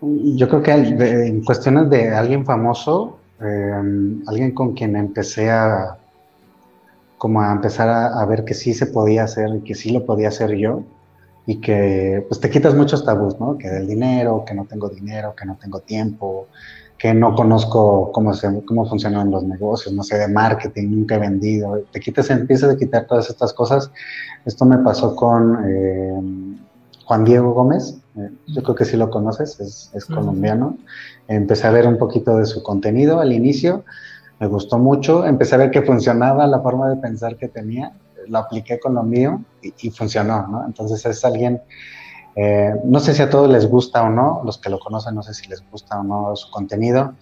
yo creo que en cuestiones de alguien famoso, eh, alguien con quien empecé a como a empezar a, ver que sí se podía hacer y que sí lo podía hacer yo y que pues te quitas muchos tabús, ¿no? Que del dinero, que no tengo dinero, que no tengo tiempo, que no conozco cómo, se, cómo funcionan los negocios, no sé, de marketing, nunca he vendido. Te quitas, empiezas a quitar todas estas cosas. Esto me pasó con eh, Juan Diego Gómez, eh, yo creo que sí lo conoces, es, es colombiano. Empecé a ver un poquito de su contenido al inicio, me gustó mucho, empecé a ver que funcionaba la forma de pensar que tenía, lo apliqué con lo mío y, funcionó, ¿no? Entonces es alguien eh, no sé si a todos les gusta o no, los que lo conocen no sé si les gusta o no su contenido,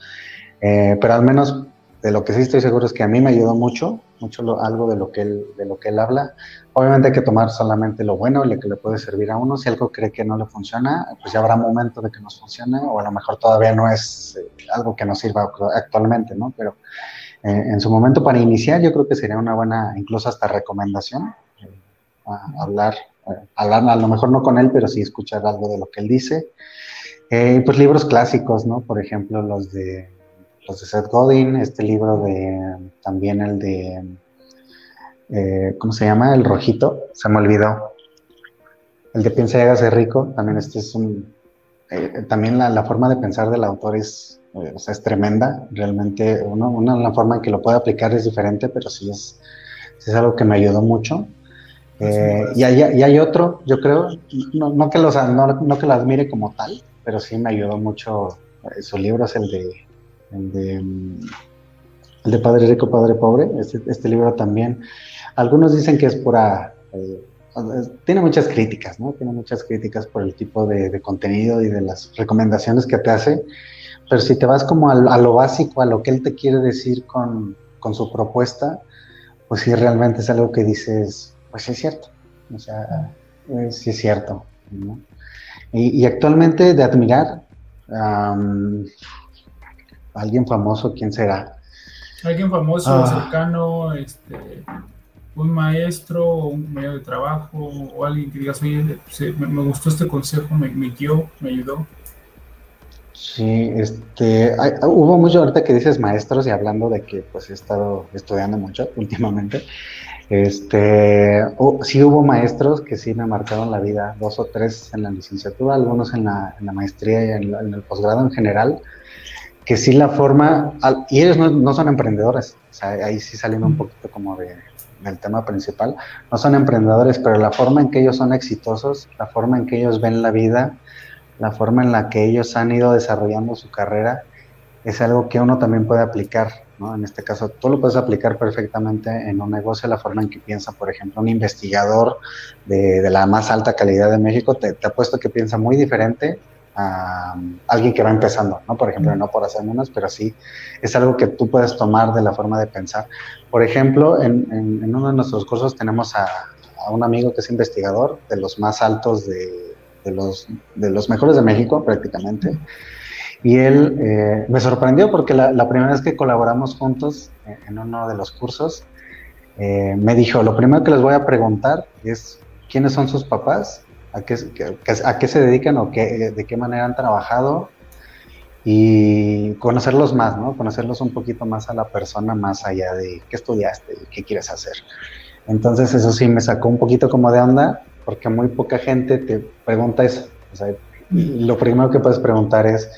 eh, pero al menos de lo que sí estoy seguro es que a mí me ayudó mucho, mucho algo de lo, que él, de lo que él habla. Obviamente hay que tomar solamente lo bueno y lo que le puede servir a uno. Si algo cree que no le funciona, pues ya habrá momento de que nos funcione o a lo mejor todavía no es eh, algo que nos sirva actualmente, ¿no? Pero en su momento para iniciar yo creo que sería una buena, incluso hasta recomendación, hablar hablar a lo mejor no con él, pero sí escuchar algo de lo que él dice. Eh, pues libros clásicos, ¿no? Por ejemplo, los de, los de Seth Godin, este libro de, también el de, eh, ¿cómo se llama? El rojito, se me olvidó. El de Piensa y hágase rico, también este es un, eh, también la, forma de pensar del autor es, o sea, es tremenda, realmente uno, una, la forma en que lo puede aplicar es diferente, pero sí es, sí es algo que me ayudó mucho. Eh, y, hay, y, hay, otro, yo creo, no, no que los, no, que lo admire como tal, pero sí me ayudó mucho. Eh, su libro es el de, el de, mm, el de Padre Rico, Padre Pobre. Este, este, libro también. Algunos dicen que es pura. Eh, tiene muchas críticas, ¿no? Tiene muchas críticas por el tipo de, contenido y de las recomendaciones que te hace. Pero si te vas como a, a lo básico, a lo que él te quiere decir con, con su propuesta, pues sí, realmente es algo que dices, pues es cierto, o sea, sí es cierto. Y, actualmente de admirar a alguien famoso, ¿quién será? Alguien famoso, ah. cercano, este, un maestro, un medio de trabajo, o alguien que digas, oye, me, gustó este consejo, me, me guió, me ayudó. Sí, este, hubo mucho ahorita que dices maestros y hablando de que pues he estado estudiando mucho últimamente. Este, sí hubo maestros que sí me marcaron la vida, dos o tres en la licenciatura, algunos en la, maestría y en, el posgrado en general, que sí la forma, y ellos no, son emprendedores, o sea, ahí sí saliendo un poquito como de, del tema principal, no son emprendedores, pero la forma en que ellos son exitosos, la forma en que ellos ven la vida, la forma en la que ellos han ido desarrollando su carrera, es algo que uno también puede aplicar en este caso, tú lo puedes aplicar perfectamente en un negocio, la forma en que piensa, por ejemplo, un investigador de, la más alta calidad de México, te, te, apuesto que piensa muy diferente a alguien que va empezando, ¿no? Por ejemplo, no por hacer menos, pero sí es algo que tú puedes tomar de la forma de pensar. Por ejemplo, en, uno de nuestros cursos tenemos a, un amigo que es investigador de los más altos de, los, de los mejores de México prácticamente. Y él eh, me sorprendió porque la, primera vez que colaboramos juntos en uno de los cursos, eh, me dijo, lo primero que les voy a preguntar es quiénes son sus papás, a qué, se dedican o qué, de qué manera han trabajado y conocerlos más, ¿no? Conocerlos un poquito más a la persona, más allá de qué estudiaste, qué quieres hacer. Entonces eso sí me sacó un poquito como de onda, porque muy poca gente te pregunta eso. O sea, lo primero que puedes preguntar es,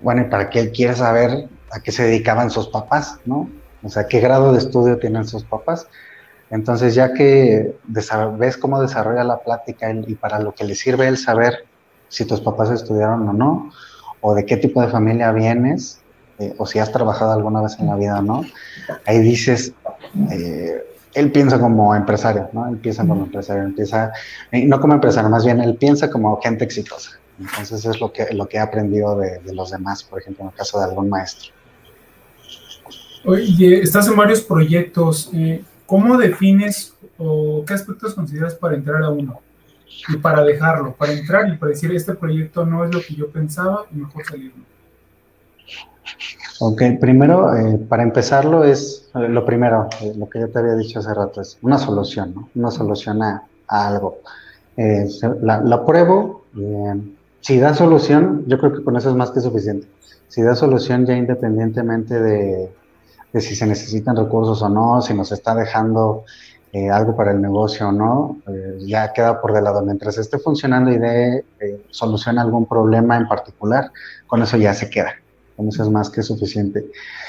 bueno, ¿y para qué quieres saber a qué se dedicaban sus papás, no? O sea, ¿qué grado de estudio tienen sus papás? Entonces, ya que ves cómo desarrolla la plática y para lo que le sirve el saber si tus papás estudiaron o no, o de qué tipo de familia vienes, eh, o si has trabajado alguna vez en la vida o no, ahí dices, eh, él piensa como empresario, ¿no? Él piensa como empresario, empieza, eh, no como empresario, más bien él piensa como gente exitosa. Entonces es lo que, lo que he aprendido de, de los demás, por ejemplo, en el caso de algún maestro. Oye, estás en varios proyectos. ¿Cómo defines o qué aspectos consideras para entrar a uno? Y para dejarlo, para entrar y para decir, este proyecto no es lo que yo pensaba y mejor salirlo. Ok, primero, eh, para empezarlo es, eh, lo primero, eh, lo que yo te había dicho hace rato, es una solución, ¿no? Una solución a, algo. La, la, pruebo, si da solución, yo creo que con eso es más que suficiente. Si da solución ya independientemente de, de si se necesitan recursos o no, si nos está dejando eh, algo para el negocio o no, eh, ya queda por de lado. Mientras esté funcionando y dé eh, solución a algún problema en particular, con eso ya se queda. Con eso es más que suficiente.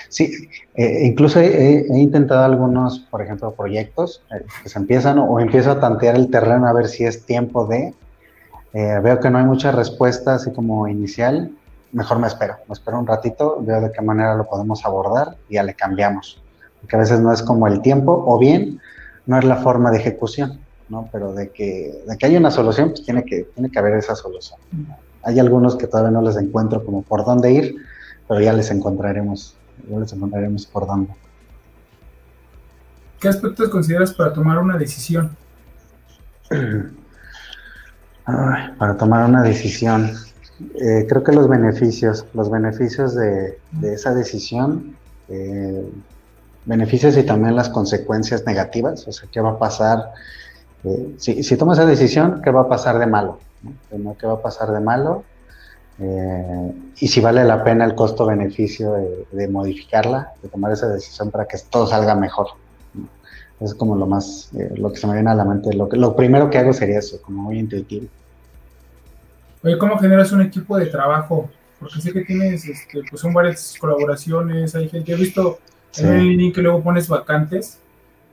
Sí, incluso he, intentado algunos, por ejemplo, proyectos que se empiezan o, empiezo a tantear el terreno a ver si es tiempo de. veo que no hay mucha respuesta así como inicial mejor me espero, me espero un ratito, veo de qué manera lo podemos abordar y ya le cambiamos. Porque a veces no es como el tiempo, o bien no es la forma de ejecución, ¿no? Pero de que, de que hay una solución, pues tiene que, tiene que haber esa solución. Hay algunos que todavía no les encuentro como por dónde ir, pero ya les encontraremos, ya les encontraremos por dónde. ¿Qué aspectos consideras para tomar una decisión? para tomar una decisión. Eh, creo que los beneficios, los beneficios de, esa decisión, eh, beneficios y también las consecuencias negativas, o sea, qué va a pasar, eh, si, si tomas esa decisión, qué va a pasar de malo, ¿Qué va a pasar de malo? y si vale la pena el costo-beneficio de, modificarla, de tomar esa decisión para que todo salga mejor. Es como lo más, lo que se me viene a la mente. Lo primero que hago sería eso, como muy intuitivo. Oye, ¿cómo generas un equipo de trabajo? Porque sé que tienes, este, pues son varias colaboraciones, hay gente, he visto en el link que luego pones vacantes.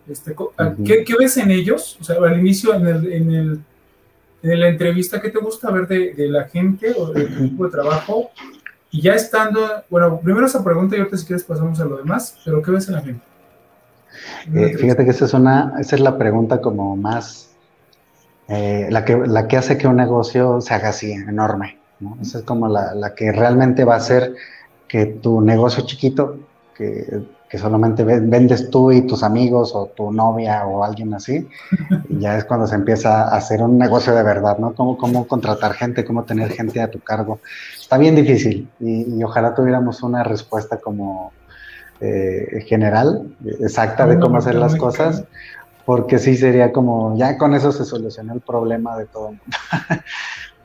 Este, ¿qué, ves en ellos? O sea, al inicio, en, el, en, el, en la entrevista, ¿qué te gusta ver de, la gente o del equipo de trabajo? Y ya estando, bueno, primero esa pregunta y ahorita si quieres pasamos a lo demás, pero ¿qué ves en la gente? Eh, fíjate que esa es, una, esa es la pregunta como más eh, la, que, la que hace que un negocio se haga así, enorme. Esa es como la, la, que realmente va a hacer que tu negocio chiquito, que, que, solamente vendes tú y tus amigos o tu novia o alguien así, ya es cuando se empieza a hacer un negocio de verdad, ¿no? Cómo, cómo contratar gente, cómo tener gente a tu cargo. Está bien difícil y, ojalá tuviéramos una respuesta como eh, general, exacta de cómo hacer las cosas porque sí sería como, ya con eso se solucionó el problema de todo el mundo.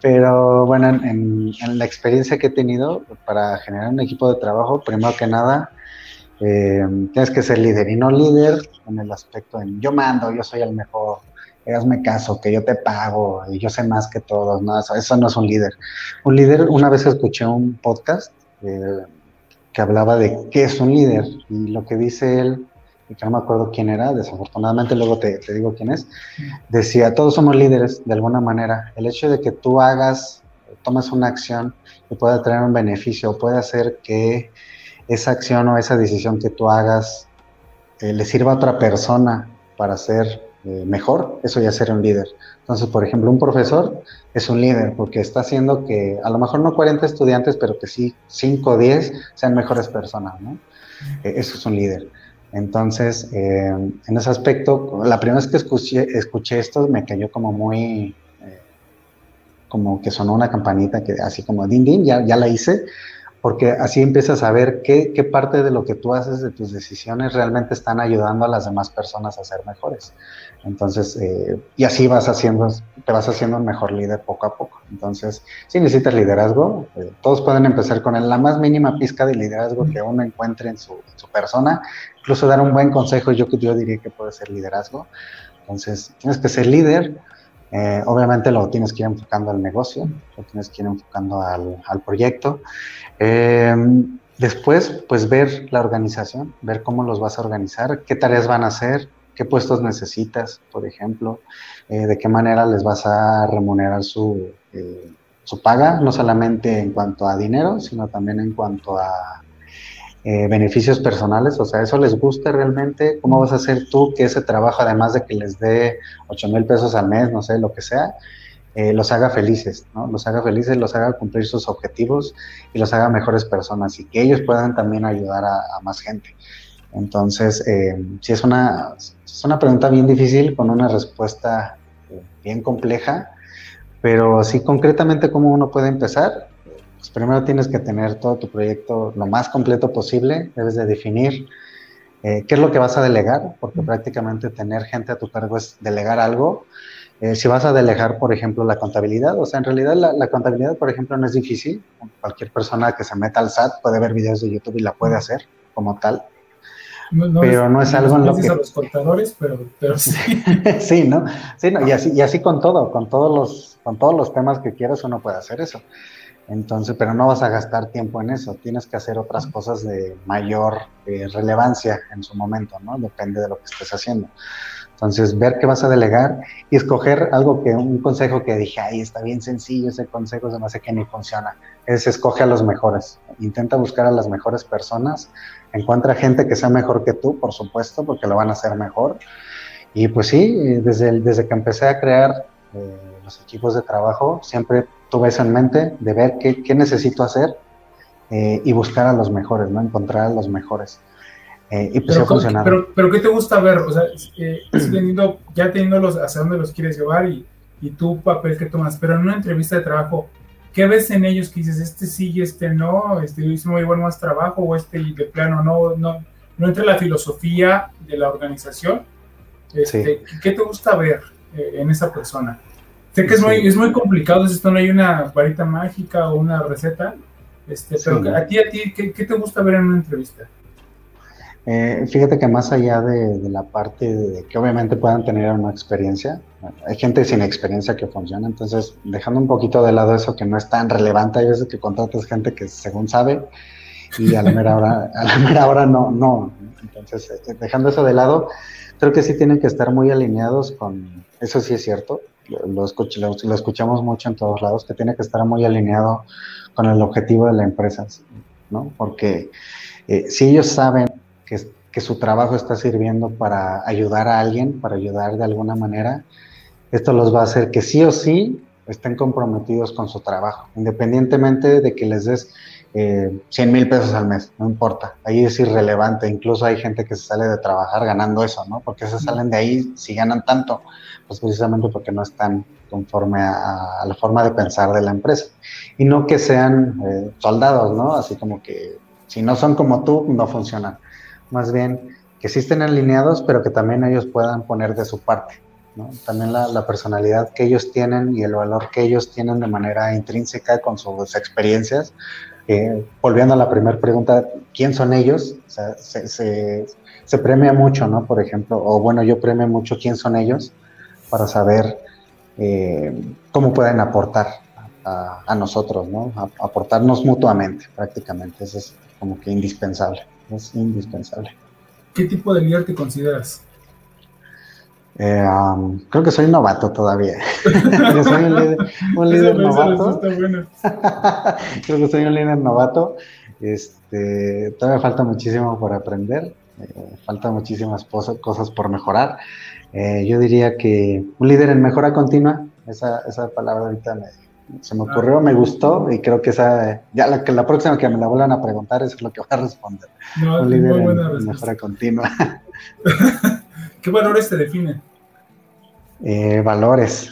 Pero bueno, en, la experiencia que he tenido para generar un equipo de trabajo, primero que nada, eh, tienes que ser líder y no líder en el aspecto en yo mando, yo soy el mejor, hazme caso, que yo te pago y yo sé más que todos, ¿no? Eso, no es un líder. Un líder, una vez escuché un podcast eh, que hablaba de qué es un líder y lo que dice él que no me acuerdo quién era, desafortunadamente luego te, digo quién es, decía, todos somos líderes de alguna manera. El hecho de que tú hagas, tomes una acción que pueda traer un beneficio, puede hacer que esa acción o esa decisión que tú hagas eh, le sirva a otra persona para ser eh, mejor, eso ya sería un líder. Entonces, por ejemplo, un profesor es un líder porque está haciendo que a lo mejor no 40 estudiantes, pero que sí 5 o 10 sean mejores personas, ¿no? Eh, eso es un líder. Entonces, eh, en ese aspecto, la primera vez que escuché, escuché esto me cayó como muy, eh, como que sonó una campanita que así como din din, ya, ya la hice, porque así empiezas a ver qué, qué, parte de lo que tú haces, de tus decisiones, realmente están ayudando a las demás personas a ser mejores. Entonces, eh, y así vas haciendo, te vas haciendo un mejor líder poco a poco. Entonces, si necesitas liderazgo, eh, todos pueden empezar con la más mínima pizca de liderazgo que uno encuentre en su, persona, incluso dar un buen consejo, yo, yo diría que puede ser liderazgo. Entonces, tienes que ser líder, eh, obviamente lo tienes que ir enfocando al negocio, lo tienes que ir enfocando al, al proyecto. Eh, después, pues ver la organización, ver cómo los vas a organizar, qué tareas van a hacer, qué puestos necesitas, por ejemplo, eh, de qué manera les vas a remunerar su, su paga, no solamente en cuanto a dinero, sino también en cuanto a eh, beneficios personales, o sea, eso les gusta realmente, ¿cómo vas a hacer tú que ese trabajo, además de que les dé 8 mil pesos al mes, no sé, lo que sea, eh, los haga felices, ¿no? Los haga felices, los haga cumplir sus objetivos y los haga mejores personas y que ellos puedan también ayudar a, más gente. Entonces, eh, sí es una, es una pregunta bien difícil con una respuesta bien compleja, pero sí concretamente cómo uno puede empezar, pues primero tienes que tener todo tu proyecto lo más completo posible, debes de definir eh, qué es lo que vas a delegar, porque prácticamente tener gente a tu cargo es delegar algo. Eh, si vas a delegar, por ejemplo, la contabilidad, o sea, en realidad la, contabilidad, por ejemplo, no es difícil. Cualquier persona que se meta al SAT puede ver videos de YouTube y la puede hacer como tal. Pero no es algo en lo que... a los contadores, pero, pero sí. sí, ¿no? Sí, ¿no? Y, así, y así con todo, con todos, los, con todos los temas que quieras uno puede hacer eso. Entonces, pero no vas a gastar tiempo en eso, tienes que hacer otras cosas de mayor eh, relevancia en su momento, ¿no? Depende de lo que estés haciendo. Entonces, ver qué vas a delegar y escoger algo que, un consejo que dije, ay, está bien sencillo ese consejo, se me hace que ni funciona, es escoge a los mejores, intenta buscar a las mejores personas, encuentra gente que sea mejor que tú, por supuesto, porque lo van a hacer mejor. Y pues sí, desde, desde que empecé a crear eh, los equipos de trabajo, siempre tuve eso en mente, de ver qué, qué necesito hacer eh, y buscar a los mejores, ¿no? Encontrar a los mejores. Eh, y pues pero, funcionar. Pero, pero, ¿qué te gusta ver? O sea, eh, teniendo, ya teniéndolos hacia dónde los quieres llevar y, y tu papel que tomas, pero en una entrevista de trabajo, ¿qué ves en ellos que dices, este sí y este no, este hizo muy buen más trabajo o este de plano no, no, no entra la filosofía de la organización? Este, ¿Qué te gusta ver eh, en esa persona? Sé que es, muy, es muy complicado, esto no hay una varita mágica o una receta, este, pero a ti, a ti, ¿qué, te gusta ver en una entrevista? Eh, fíjate que más allá de, la parte de que obviamente puedan tener una experiencia, hay gente sin experiencia que funciona, entonces dejando un poquito de lado eso que no es tan relevante, hay veces que contratas gente que según sabe y a la mera hora, a la mera hora no, no. Entonces, eh, dejando eso de lado, creo que sí tienen que estar muy alineados con, eso sí es cierto, lo, lo, escuchamos mucho en todos lados, que tiene que estar muy alineado con el objetivo de la empresa, ¿no? Porque eh, si ellos saben que, su trabajo está sirviendo para ayudar a alguien, para ayudar de alguna manera, esto los va a hacer que sí o sí estén comprometidos con su trabajo, independientemente de que les des eh, 100 mil pesos al mes, no importa, ahí es irrelevante, incluso hay gente que se sale de trabajar ganando eso, ¿no? Porque se salen de ahí si ganan tanto, pues precisamente porque no están conforme a, la forma de pensar de la empresa. Y no que sean eh, soldados, ¿no? Así como que si no son como tú, no funcionan. Más bien que sí estén alineados, pero que también ellos puedan poner de su parte. ¿no? También la, la, personalidad que ellos tienen y el valor que ellos tienen de manera intrínseca con sus experiencias, volviendo a la primera pregunta, ¿quién son ellos? O sea, se, se, premia mucho, ¿no? Por ejemplo, o bueno, yo premio mucho quién son ellos para saber eh, cómo pueden aportar a, a nosotros, ¿no? aportarnos mutuamente, prácticamente. Eso es como que indispensable, es indispensable. ¿Qué tipo de líder te consideras? Eh, um, creo que soy novato todavía. soy un líder, novato. creo que soy un líder novato. Este, todavía falta muchísimo por aprender. Eh, falta muchísimas cosas por mejorar. Eh, yo diría que un líder en mejora continua, esa, esa palabra ahorita se me ocurrió, me gustó y creo que esa, ya la, la próxima que me la vuelvan a preguntar es lo que voy a responder. un líder en mejora continua. ¿Qué valores te definen? Eh, valores.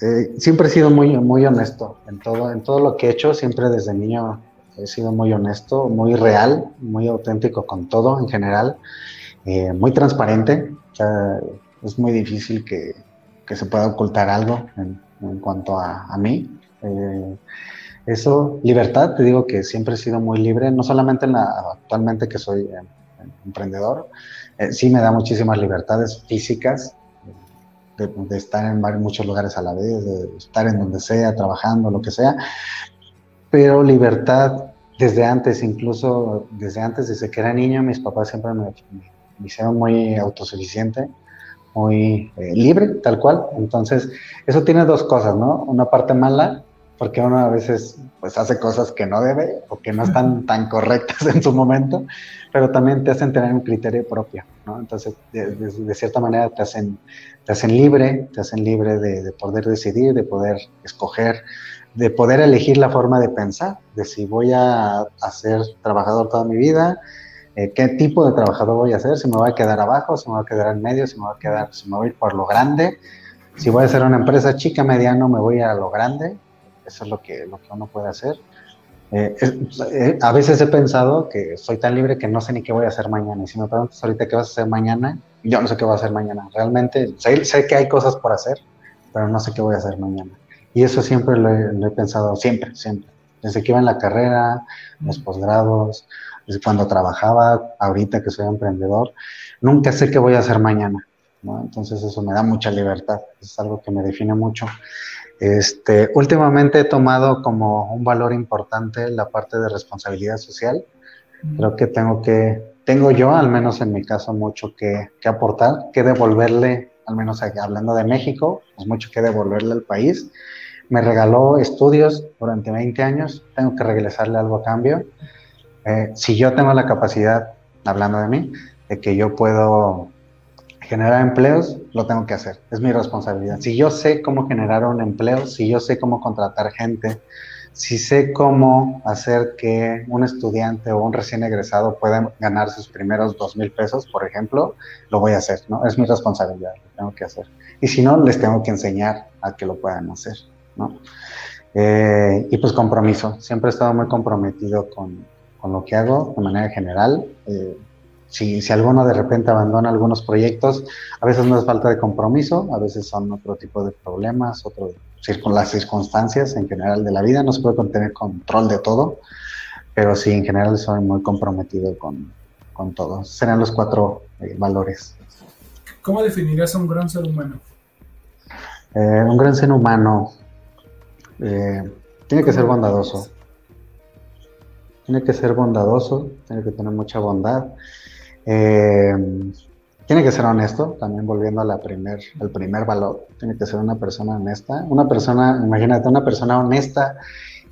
Eh, siempre he sido muy, muy honesto en todo, en todo lo que he hecho, siempre desde niño he sido muy honesto, muy real, muy auténtico con todo en general, eh, muy transparente. es muy difícil que, que, se pueda ocultar algo en, en cuanto a, a mí. Eh, eso, libertad, te digo que siempre he sido muy libre, no solamente en la, actualmente que soy emprendedor, sí me da muchísimas libertades físicas, de, estar en muchos lugares a la vez, de estar en donde sea, trabajando, lo que sea, pero libertad desde antes, incluso desde antes, desde que era niño, mis papás siempre me, hicieron muy autosuficiente, muy eh, libre, tal cual. Entonces, eso tiene dos cosas, ¿no? Una parte mala, porque uno a veces pues hace cosas que no debe o que no están tan correctas en su momento, pero también te hacen tener un criterio propio, ¿no? Entonces, de, cierta manera te hacen, te hacen libre, te hacen libre de, poder decidir, de poder escoger, de poder elegir la forma de pensar, de si voy a, a ser trabajador toda mi vida, eh, qué tipo de trabajador voy a ser, si me voy a quedar abajo, si me voy a quedar en medio, si me voy a quedar, si me voy a ir por lo grande, si voy a ser una empresa chica, mediano, me voy a lo grande, eso es lo que, lo que uno puede hacer. Eh, eh, a veces he pensado que soy tan libre que no sé ni qué voy a hacer mañana. Y si me preguntas ahorita qué vas a hacer mañana, yo no sé qué voy a hacer mañana. Realmente sé, que hay cosas por hacer, pero no sé qué voy a hacer mañana. Y eso siempre lo he, pensado, siempre, siempre. Desde que iba en la carrera, los posgrados, cuando trabajaba, ahorita que soy emprendedor, nunca sé qué voy a hacer mañana. Entonces eso me da mucha libertad, es algo que me define mucho. Este, últimamente he tomado como un valor importante la parte de responsabilidad social. Creo que tengo que, tengo yo, al menos en mi caso, mucho que, aportar, que devolverle, al menos hablando de México, pues mucho que devolverle al país. Me regaló estudios durante 20 años, tengo que regresarle algo a cambio. Eh, si yo tengo la capacidad, hablando de mí, de que yo puedo generar empleos, lo tengo que hacer, es mi responsabilidad. Si yo sé cómo generar un empleo, si yo sé cómo contratar gente, si sé cómo hacer que un estudiante o un recién egresado pueda ganar sus primeros dos mil pesos, por ejemplo, lo voy a hacer, ¿no? Es mi responsabilidad, lo tengo que hacer. Y si no, les tengo que enseñar a que lo puedan hacer, ¿no? Eh, y pues compromiso, siempre he estado muy comprometido con, con lo que hago de manera general. Eh, si, si alguno de repente abandona algunos proyectos, a veces no es falta de compromiso, a veces son otro tipo de problemas, otro, las circunstancias en general de la vida, no se puede tener control de todo, pero sí, en general soy muy comprometido con, con todo. Serán los cuatro eh, valores. ¿Cómo definirías a un gran ser humano? Eh, un gran ser humano tiene que ser bondadoso. Tiene que ser bondadoso, tiene que tener mucha bondad. Eh, tiene que ser honesto, también volviendo a la primer, al primer valor, tiene que ser una persona honesta, una persona, imagínate, una persona honesta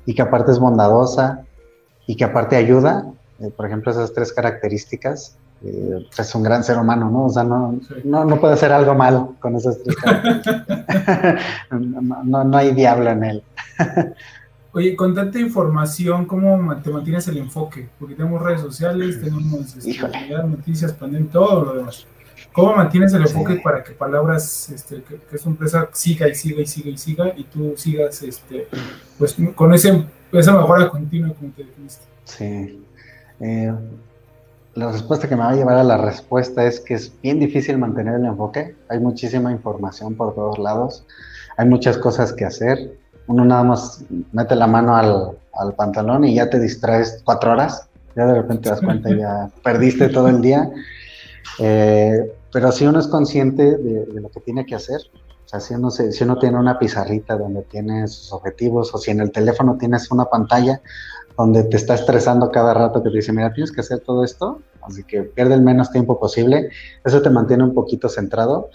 y que aparte es bondadosa y que aparte ayuda, eh, por ejemplo, esas tres características, eh, es un gran ser humano, ¿no? O sea, no, no, no puede hacer algo mal con esas tres características. no, no hay diablo en él. Oye, con tanta información, ¿cómo te mantienes el enfoque? Porque tenemos redes sociales, tenemos este, noticias, pandemia, todo lo demás. ¿Cómo mantienes el enfoque para que palabras, este, que, que, su empresa siga y siga y siga y siga y tú sigas este, pues, con ese, esa mejora continua como te definiste? Sí. Eh, la respuesta que me va a llevar a la respuesta es que es bien difícil mantener el enfoque. Hay muchísima información por todos lados. Hay muchas cosas que hacer uno nada más mete la mano al, al, pantalón y ya te distraes cuatro horas, ya de repente te das cuenta ya perdiste todo el día. Eh, pero si uno es consciente de, lo que tiene que hacer, o sea, si uno, si uno tiene una pizarrita donde tiene sus objetivos o si en el teléfono tienes una pantalla donde te está estresando cada rato que te dice, mira, tienes que hacer todo esto, así que pierde el menos tiempo posible, eso te mantiene un poquito centrado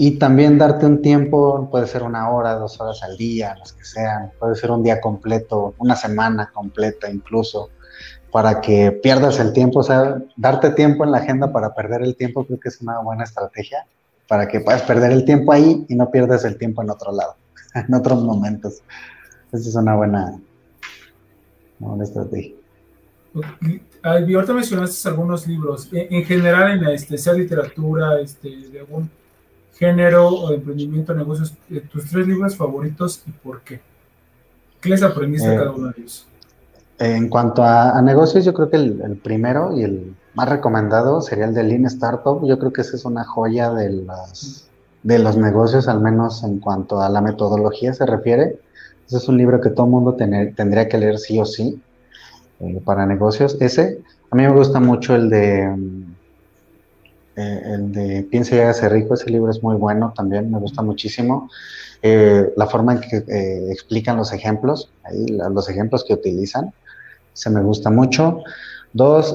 y también darte un tiempo, puede ser una hora, dos horas al día, las que sean, puede ser un día completo, una semana completa incluso, para que pierdas el tiempo, o sea, darte tiempo en la agenda para perder el tiempo creo que es una buena estrategia, para que puedas perder el tiempo ahí y no pierdas el tiempo en otro lado, en otros momentos. Esa es una buena, buena estrategia. ahorita mencionaste algunos libros. En, general, en la este, sea literatura, este, de algún género o de emprendimiento, negocios, eh, tus tres libros favoritos y por qué. ¿Qué les aprendiste a eh, cada uno de ellos? En cuanto a, negocios, yo creo que el, primero y el más recomendado sería el de Lean Startup. Yo creo que esa es una joya de, las, de los negocios, al menos en cuanto a la metodología se refiere. Ese es un libro que todo el mundo tendría que leer sí o sí eh, para negocios. Ese, a mí me gusta mucho el de eh, el de Piensa y hágase rico, ese libro es muy bueno también, me gusta muchísimo. Eh, la forma en que explican los ejemplos, ahí, los ejemplos que utilizan, se me gusta mucho. Dos,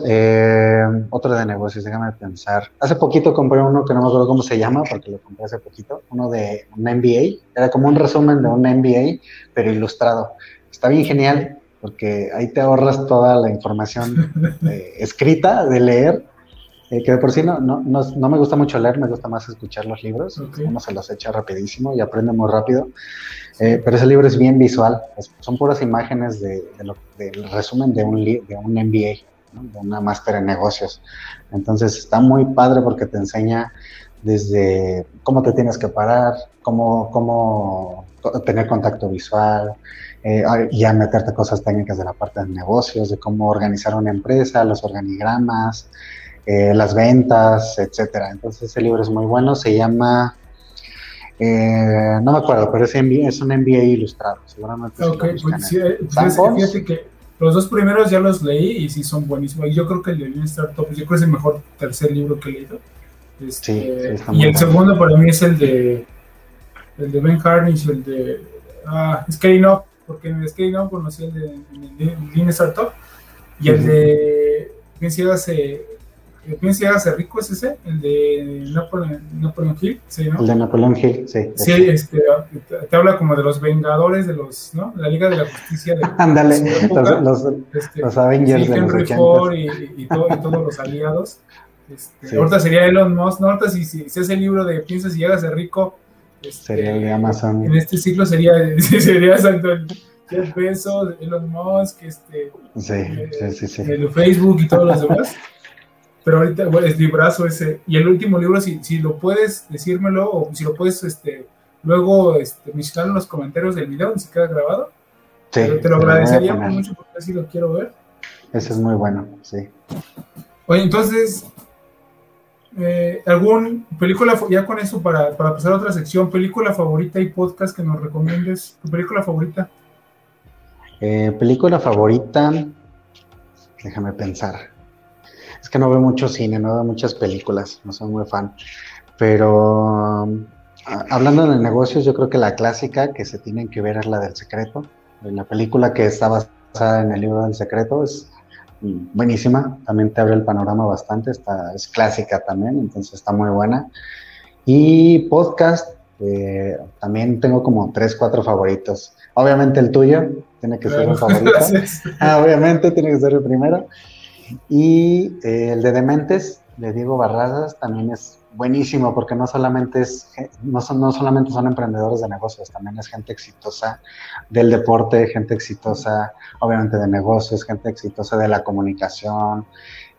otro de negocios, déjame pensar. Hace poquito compré uno que no me acuerdo cómo se llama, porque lo compré hace poquito, uno de un MBA. Era como un resumen de un MBA, pero ilustrado. Está bien genial porque ahí te ahorras toda la información eh, escrita de leer, eh, que de por sí no, no, no, me gusta mucho leer, me gusta más escuchar los libros, uno se los echa rapidísimo y aprende muy rápido, eh, pero ese libro es bien visual, son puras imágenes de, del resumen de un, de un MBA, de una máster en negocios, entonces está muy padre porque te enseña desde cómo te tienes que parar, cómo, cómo tener contacto visual, eh, ya meterte cosas técnicas de la parte de negocios, de cómo organizar una empresa, los organigramas, eh, las ventas, etcétera. Entonces ese libro es muy bueno, se llama, eh, no me acuerdo, pero es, es un MBA ilustrado, seguramente. Ok, pues, pues fíjate que los dos primeros ya los leí y sí son buenísimos. Yo creo que el de Startup, yo creo que es el mejor tercer libro que he leído. Este, sí, y el segundo para mí es el de el de Ben Harnish, el de ah, Scaling Up, porque en el Scaling Up conocí el de, Lean Startup y el de Piensa y hágase, hágase rico es ese, el de Napoleon, Hill, ¿sí, El de Napoleon Hill, sí. Sí, este, te, habla como de los vengadores de los, ¿no? La Liga de la Justicia. De, Ándale, los, este, los, Avengers de Henry Ford y, y, todos los aliados. Este, Ahorita sería Elon Musk, ¿no? Ahorita si, si, si ese libro de Piensas y hágase rico este, sería el de Amazon. En este ciclo sería, sería exacto el Jeff Bezos, Elon Musk, este, sí, sí, sí, el Facebook y todos los demás. Pero ahorita, bueno, es librazo ese. Y el último libro, si, si lo puedes decírmelo o si lo puedes este, luego este, mencionar en los comentarios del video, si queda grabado. Sí, te lo agradecería mucho porque así lo quiero ver. Ese es muy bueno, sí. Oye, entonces, eh, ¿Algún película, ya con eso para, pasar a otra sección, película favorita y podcast que nos recomiendes? ¿Tu película favorita? Eh, película favorita, déjame pensar. Es que no veo mucho cine, no veo muchas películas, no soy muy fan. Pero ah, hablando de negocios, yo creo que la clásica que se tienen que ver es la del secreto. La película que está basada en el libro del secreto es buenísima, también te abre el panorama bastante, está, es clásica también, entonces está muy buena. Y podcast, eh, también tengo como tres, cuatro favoritos. Obviamente el tuyo tiene que ser un favorito. Ah, obviamente tiene que ser el primero. Y eh, el de Dementes, de Diego Barrazas, también es buenísimo porque no solamente es no son no solamente son emprendedores de negocios también es gente exitosa del deporte gente exitosa obviamente de negocios gente exitosa de la comunicación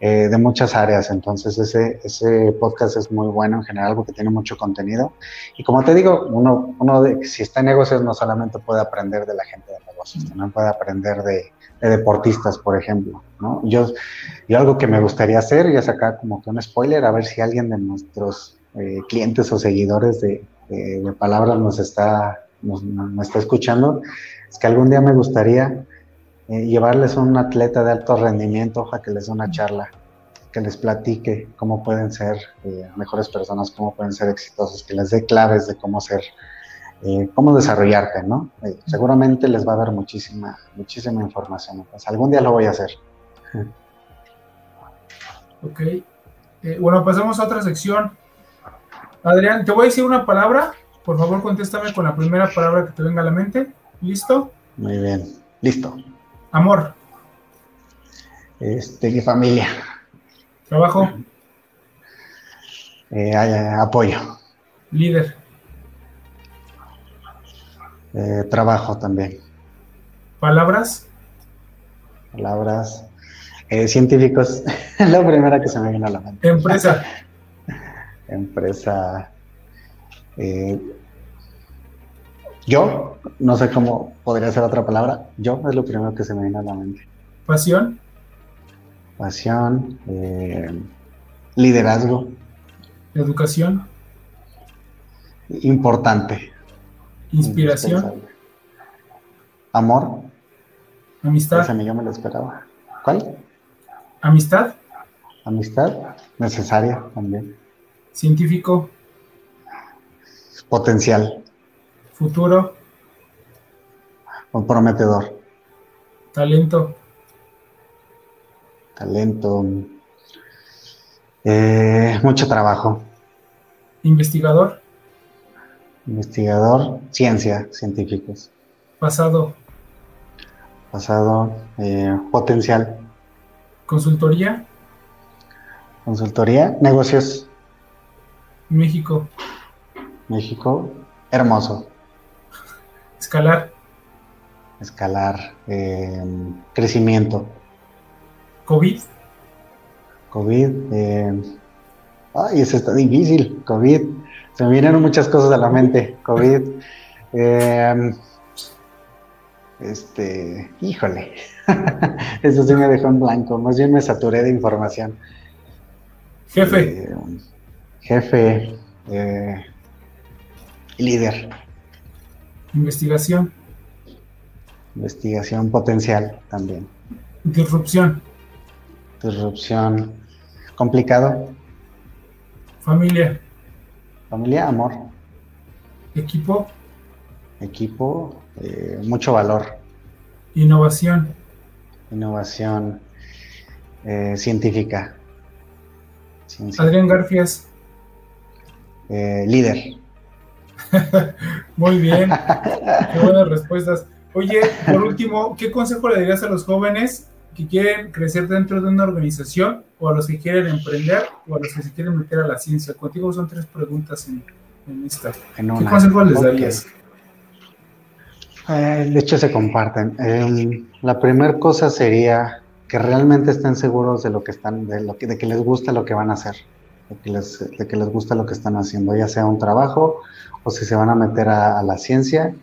eh, de muchas áreas. Entonces ese ese podcast es muy bueno en general porque tiene mucho contenido. Y como te digo uno uno de, si está en negocios no solamente puede aprender de la gente de negocios también puede aprender de de deportistas, por ejemplo. Yo, algo que me gustaría hacer, ya sacar como que un spoiler, a ver si alguien de nuestros eh, clientes o seguidores de, de, palabras nos está, nos, está escuchando, es que algún día me gustaría eh, llevarles a un atleta de alto rendimiento, ojalá que les dé una charla, que les platique cómo pueden ser eh, mejores personas, cómo pueden ser exitosos, que les dé claves de cómo ser eh, cómo desarrollarte, ¿no? Eh, seguramente les va a dar muchísima, muchísima información. Entonces, algún día lo voy a hacer. Ok. Eh, bueno, pasamos a otra sección. Adrián, te voy a decir una palabra. Por favor, contéstame con la primera palabra que te venga a la mente. ¿Listo? Muy bien. Listo. Amor. Este, mi familia. Trabajo. apoyo. Líder. Eh, trabajo también. ¿Palabras? Palabras. Eh, científicos, la primera que se me viene a la mente. Empresa. Empresa. Eh, yo, no sé cómo podría ser otra palabra. Yo es lo primero que se me viene a la mente. Pasión. Pasión. Eh, liderazgo. Educación. Importante. Inspiración. Amor. Amistad. Yo me lo esperaba. ¿Cuál? Amistad. Amistad. Necesaria también. Científico. Potencial. Futuro. Comprometedor. Talento. Talento. Eh, mucho trabajo. Investigador. Investigador, ciencia, científicos. Pasado. Pasado, eh, potencial. Consultoría. Consultoría, negocios. México. México, hermoso. Escalar. Escalar, eh, crecimiento. COVID. COVID, eh, ay, eso está difícil, COVID. Se me vienen muchas cosas a la mente, COVID. Eh, este, híjole, eso sí me dejó en blanco, más bien me saturé de información. Jefe. Eh, jefe, eh, líder. Investigación. Investigación potencial también. Disrupción. Disrupción. Complicado. Familia. Familia, amor. Equipo. Equipo, eh, mucho valor. Innovación. Innovación eh, científica. Adrián Garfias. Eh, líder. Muy bien. Qué buenas respuestas. Oye, por último, ¿qué consejo le darías a los jóvenes que quieren crecer dentro de una organización o a los que quieren emprender o a los que se quieren meter a la ciencia? Contigo son tres preguntas en, esta. ¿Qué consejo les darías? Eh, de hecho, se comparten. La primera cosa sería que realmente estén seguros de lo que están, de, lo que, de que les gusta lo que van a hacer, de que, les, de que les gusta lo que están haciendo, ya sea un trabajo o si se van a meter a, la ciencia,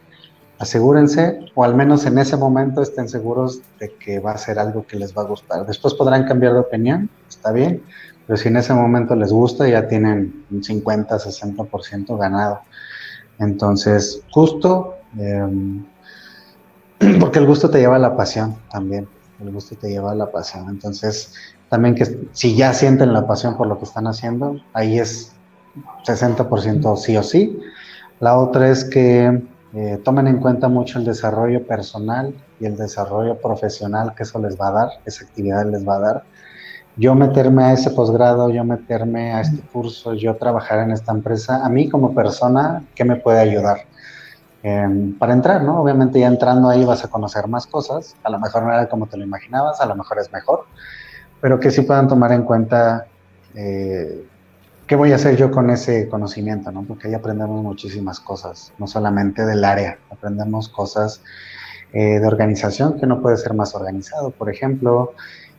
asegúrense, o al menos en ese momento estén seguros de que va a ser algo que les va a gustar. Después podrán cambiar de opinión, está bien, pero si en ese momento les gusta, ya tienen un 50, 60% ganado. Entonces, justo, em, porque el gusto te lleva a la pasión también, el gusto te lleva a la pasión. Entonces, también que si ya sienten la pasión por lo que están haciendo, ahí es 60% sí o sí. La otra es que eh, tomen en cuenta mucho el desarrollo personal y el desarrollo profesional que eso les va a dar, esa actividad les va a dar. Yo meterme a ese posgrado, yo meterme a este curso, yo trabajar en esta empresa, a mí como persona, ¿qué me puede ayudar? Em, para entrar, ¿no? Obviamente ya entrando ahí vas a conocer más cosas, a lo mejor no era como te lo imaginabas, a lo mejor es mejor, pero que sí puedan tomar en cuenta eh, qué voy a hacer yo con ese conocimiento, ¿no? Porque ahí aprendemos muchísimas cosas, no solamente del área, aprendemos cosas eh, de organización que no puede ser más organizado, por ejemplo,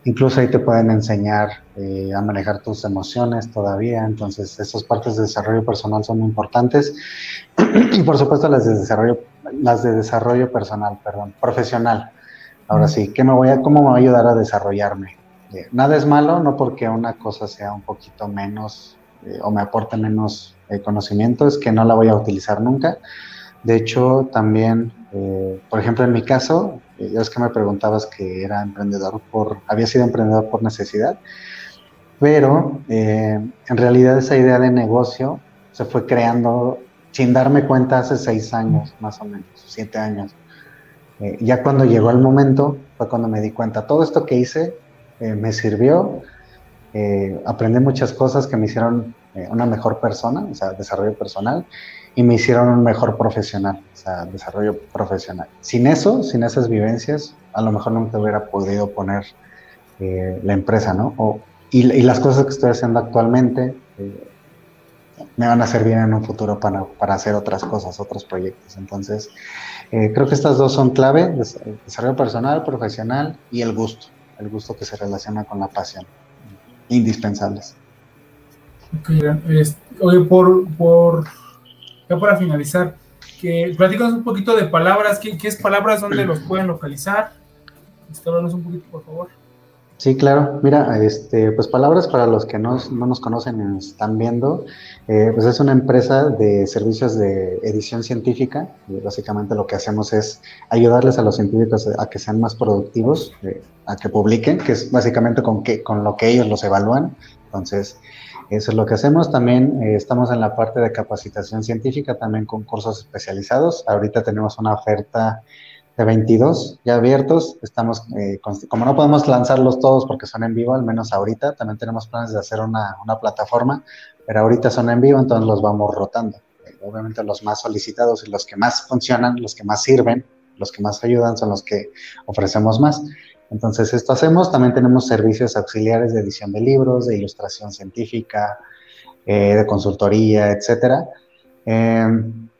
Incluso ahí te pueden enseñar eh, a manejar tus emociones todavía, entonces esas partes de desarrollo personal son muy importantes. y por supuesto las de desarrollo, las de desarrollo personal, perdón, profesional. Ahora sí, ¿qué me voy a, ¿cómo me va a ayudar a desarrollarme? Eh, nada es malo, no porque una cosa sea un poquito menos eh, o me aporte menos conocimiento, es que no la voy a utilizar nunca. De hecho, también, por ejemplo, en mi caso, eh, ya es que me preguntabas que era emprendedor por, había sido emprendedor por necesidad, pero eh, en realidad esa idea de negocio se fue creando sin darme cuenta hace seis años, más o menos, siete años. Eh, ya cuando llegó el momento fue cuando me di cuenta, todo esto que hice me sirvió, aprendí muchas cosas que me hicieron una mejor persona, o sea, desarrollo personal, y me hicieron un mejor profesional, o sea, desarrollo profesional. Sin eso, sin esas vivencias, a lo mejor no hubiera podido poner eh, la empresa, ¿no? O, y, las cosas que estoy haciendo actualmente eh, me van a servir en un futuro para, para hacer otras cosas, otros proyectos. Entonces, eh, creo que estas dos son clave, desarrollo personal, profesional y el gusto, el gusto que se relaciona con la pasión, indispensables. oye, por, por para finalizar, que platicamos un poquito de palabras, ¿qué, es palabras? ¿Dónde los pueden localizar? Este, un poquito, por favor. Sí, claro. Mira, este, pues palabras para los que no, nos conocen y nos están viendo. Eh, pues es una empresa de servicios de edición científica. Y básicamente lo que hacemos es ayudarles a los científicos a que sean más productivos, eh, a que publiquen, que es básicamente con, que, con lo que ellos los evalúan. Entonces, eso es lo que hacemos. También eh, estamos en la parte de capacitación científica, también con cursos especializados. Ahorita tenemos una oferta de 22 ya abiertos. Estamos, eh, como no podemos lanzarlos todos porque son en vivo, al menos ahorita, también tenemos planes de hacer una, una plataforma, pero ahorita son en vivo, entonces los vamos rotando. Eh, obviamente los más solicitados y los que más funcionan, los que más sirven, los que más ayudan son los que ofrecemos más. Entonces esto hacemos. También tenemos servicios auxiliares de edición de libros, de ilustración científica, eh, de consultoría, etcétera.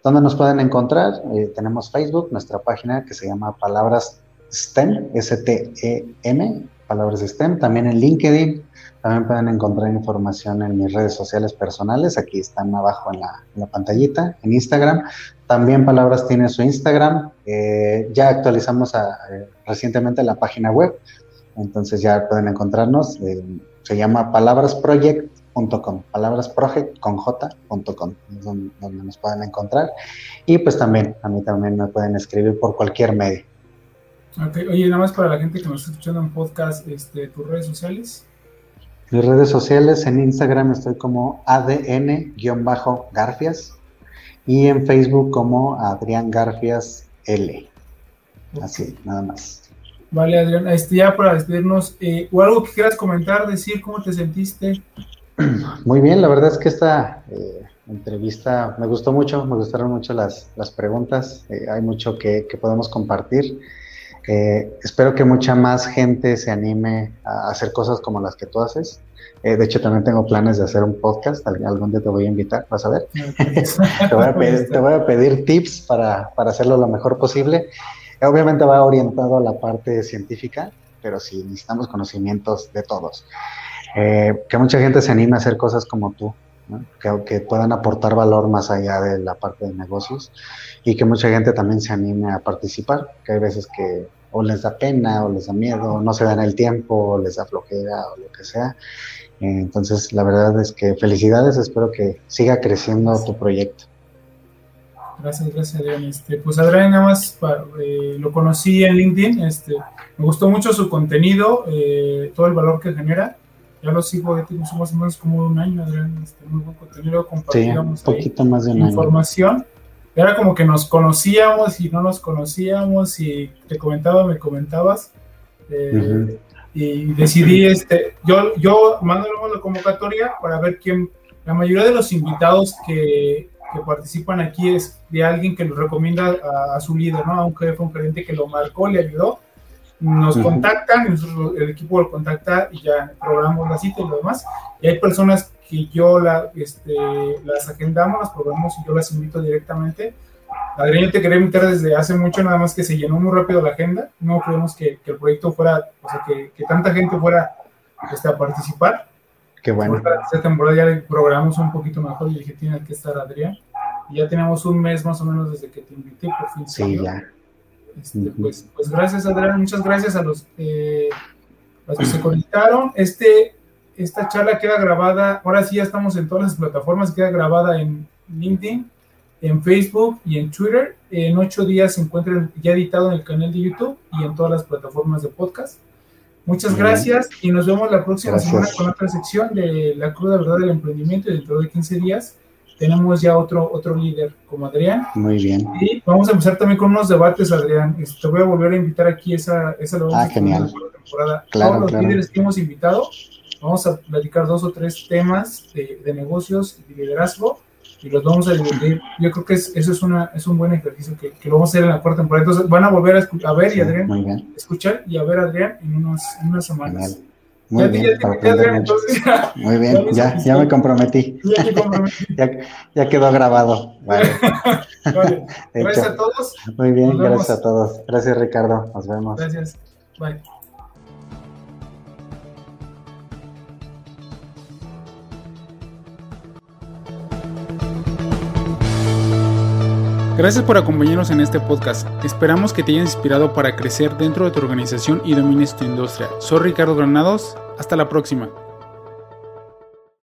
¿Dónde nos pueden encontrar? Eh, tenemos Facebook, nuestra página que se llama Palabras STEM, S-T-E-M, Palabras STEM. También en LinkedIn. También pueden encontrar información en mis redes sociales personales. Aquí están abajo en la, pantallita. En Instagram. También Palabras tiene su Instagram. Eh, ya actualizamos eh, recientemente la página web. Entonces ya pueden encontrarnos. se llama Palabras Project .com, palabrasproject con j.com, donde, donde nos pueden encontrar. Y pues también, a mí también me pueden escribir por cualquier medio. Ok, oye, nada más para la gente que nos está escuchando en podcast, este, tus redes sociales. Mis redes sociales, en Instagram estoy como ADN-Garfias y en Facebook como Adrián Garfias L. Así, nada más. Vale, Adrián, este, ya para despedirnos, eh, o algo que quieras comentar, decir cómo te sentiste. Muy bien, la verdad es que esta eh, entrevista me gustó mucho, me gustaron mucho las, preguntas, eh, hay mucho que, podemos compartir. Eh, espero que mucha más gente se anime a hacer cosas como las que tú haces. de hecho, también tengo planes de hacer un podcast, algún día te voy a invitar, vas a ver. te, voy a pedir, tips para, para hacerlo lo mejor posible. Obviamente va orientado a la parte científica, pero sí necesitamos conocimientos de todos. Eh, que mucha gente se anime a hacer cosas como tú, que, que, puedan aportar valor más allá de la parte de negocios y que mucha gente también se anime a participar, que hay veces que o les da pena o les da miedo, no se dan el tiempo, o les da flojera o lo que sea. Eh, entonces, la verdad es que felicidades, espero que siga creciendo tu proyecto. Gracias, gracias Adrián. Este, pues Adrián nada más eh, lo conocí en LinkedIn, este, me gustó mucho su contenido, todo el valor que genera ya lo sigo, ya tengo más o menos como un año, Adrián, este, muy buen contenido, compartíamos sí, un poquito más de información. Era como que nos conocíamos y no nos conocíamos y te comentaba, me comentabas. Eh, y decidí, este, yo, yo mando la convocatoria para ver quién, la mayoría de los invitados que, que participan aquí es de alguien que lo recomienda a, a, su líder, ¿no? A un jefe, un gerente que lo marcó, le ayudó nos contactan, el equipo lo contacta y ya programamos la cita y lo demás. Y hay personas que yo la, este, las agendamos, las programamos y yo las invito directamente. Adrián, yo te quería invitar desde hace mucho, nada más que se llenó muy rápido la agenda. No creemos que, que el proyecto fuera, o sea, que, que tanta gente fuera este, a participar. Qué bueno. Esta temporada ya le programamos un poquito mejor y dije, tiene que estar Adrián. Y ya tenemos un mes más o menos desde que te invité, por fin. Sí, ya. Este, pues, pues, gracias, Adrián. Muchas gracias a los, eh, que se conectaron. Este, esta charla queda grabada. Ahora sí, ya estamos en todas las plataformas. Queda grabada en LinkedIn, en Facebook y en Twitter. En ocho días se encuentra ya editado en el canal de YouTube y en todas las plataformas de podcast. Muchas gracias y nos vemos la próxima semana con otra sección de la cruda verdad del emprendimiento y dentro de 15 días tenemos ya otro, otro líder como Adrián. Muy bien. Y vamos a empezar también con unos debates, Adrián. Este, te voy a volver a invitar aquí, esa, esa ah, genial. temporada. Todos los líderes que hemos invitado, vamos a platicar dos o tres temas de, de negocios y de liderazgo y los vamos a dividir. Yo creo que eso es, una, es un buen ejercicio que, que, lo vamos a hacer en la cuarta temporada. Entonces van a volver a, a ver y Adrián, escuchar y a ver a Adrián en, unos, en unas semanas. Muy bien, Muy bien, ya, ya me comprometí. Ya, quedó grabado. Vale. Gracias a todos. Muy bien, gracias a todos. Gracias, Ricardo. Nos vemos. Gracias. Bye. Gracias por acompañarnos en este podcast. Esperamos que te haya inspirado para crecer dentro de tu organización y domines tu industria. Soy Ricardo Granados. Hasta la próxima.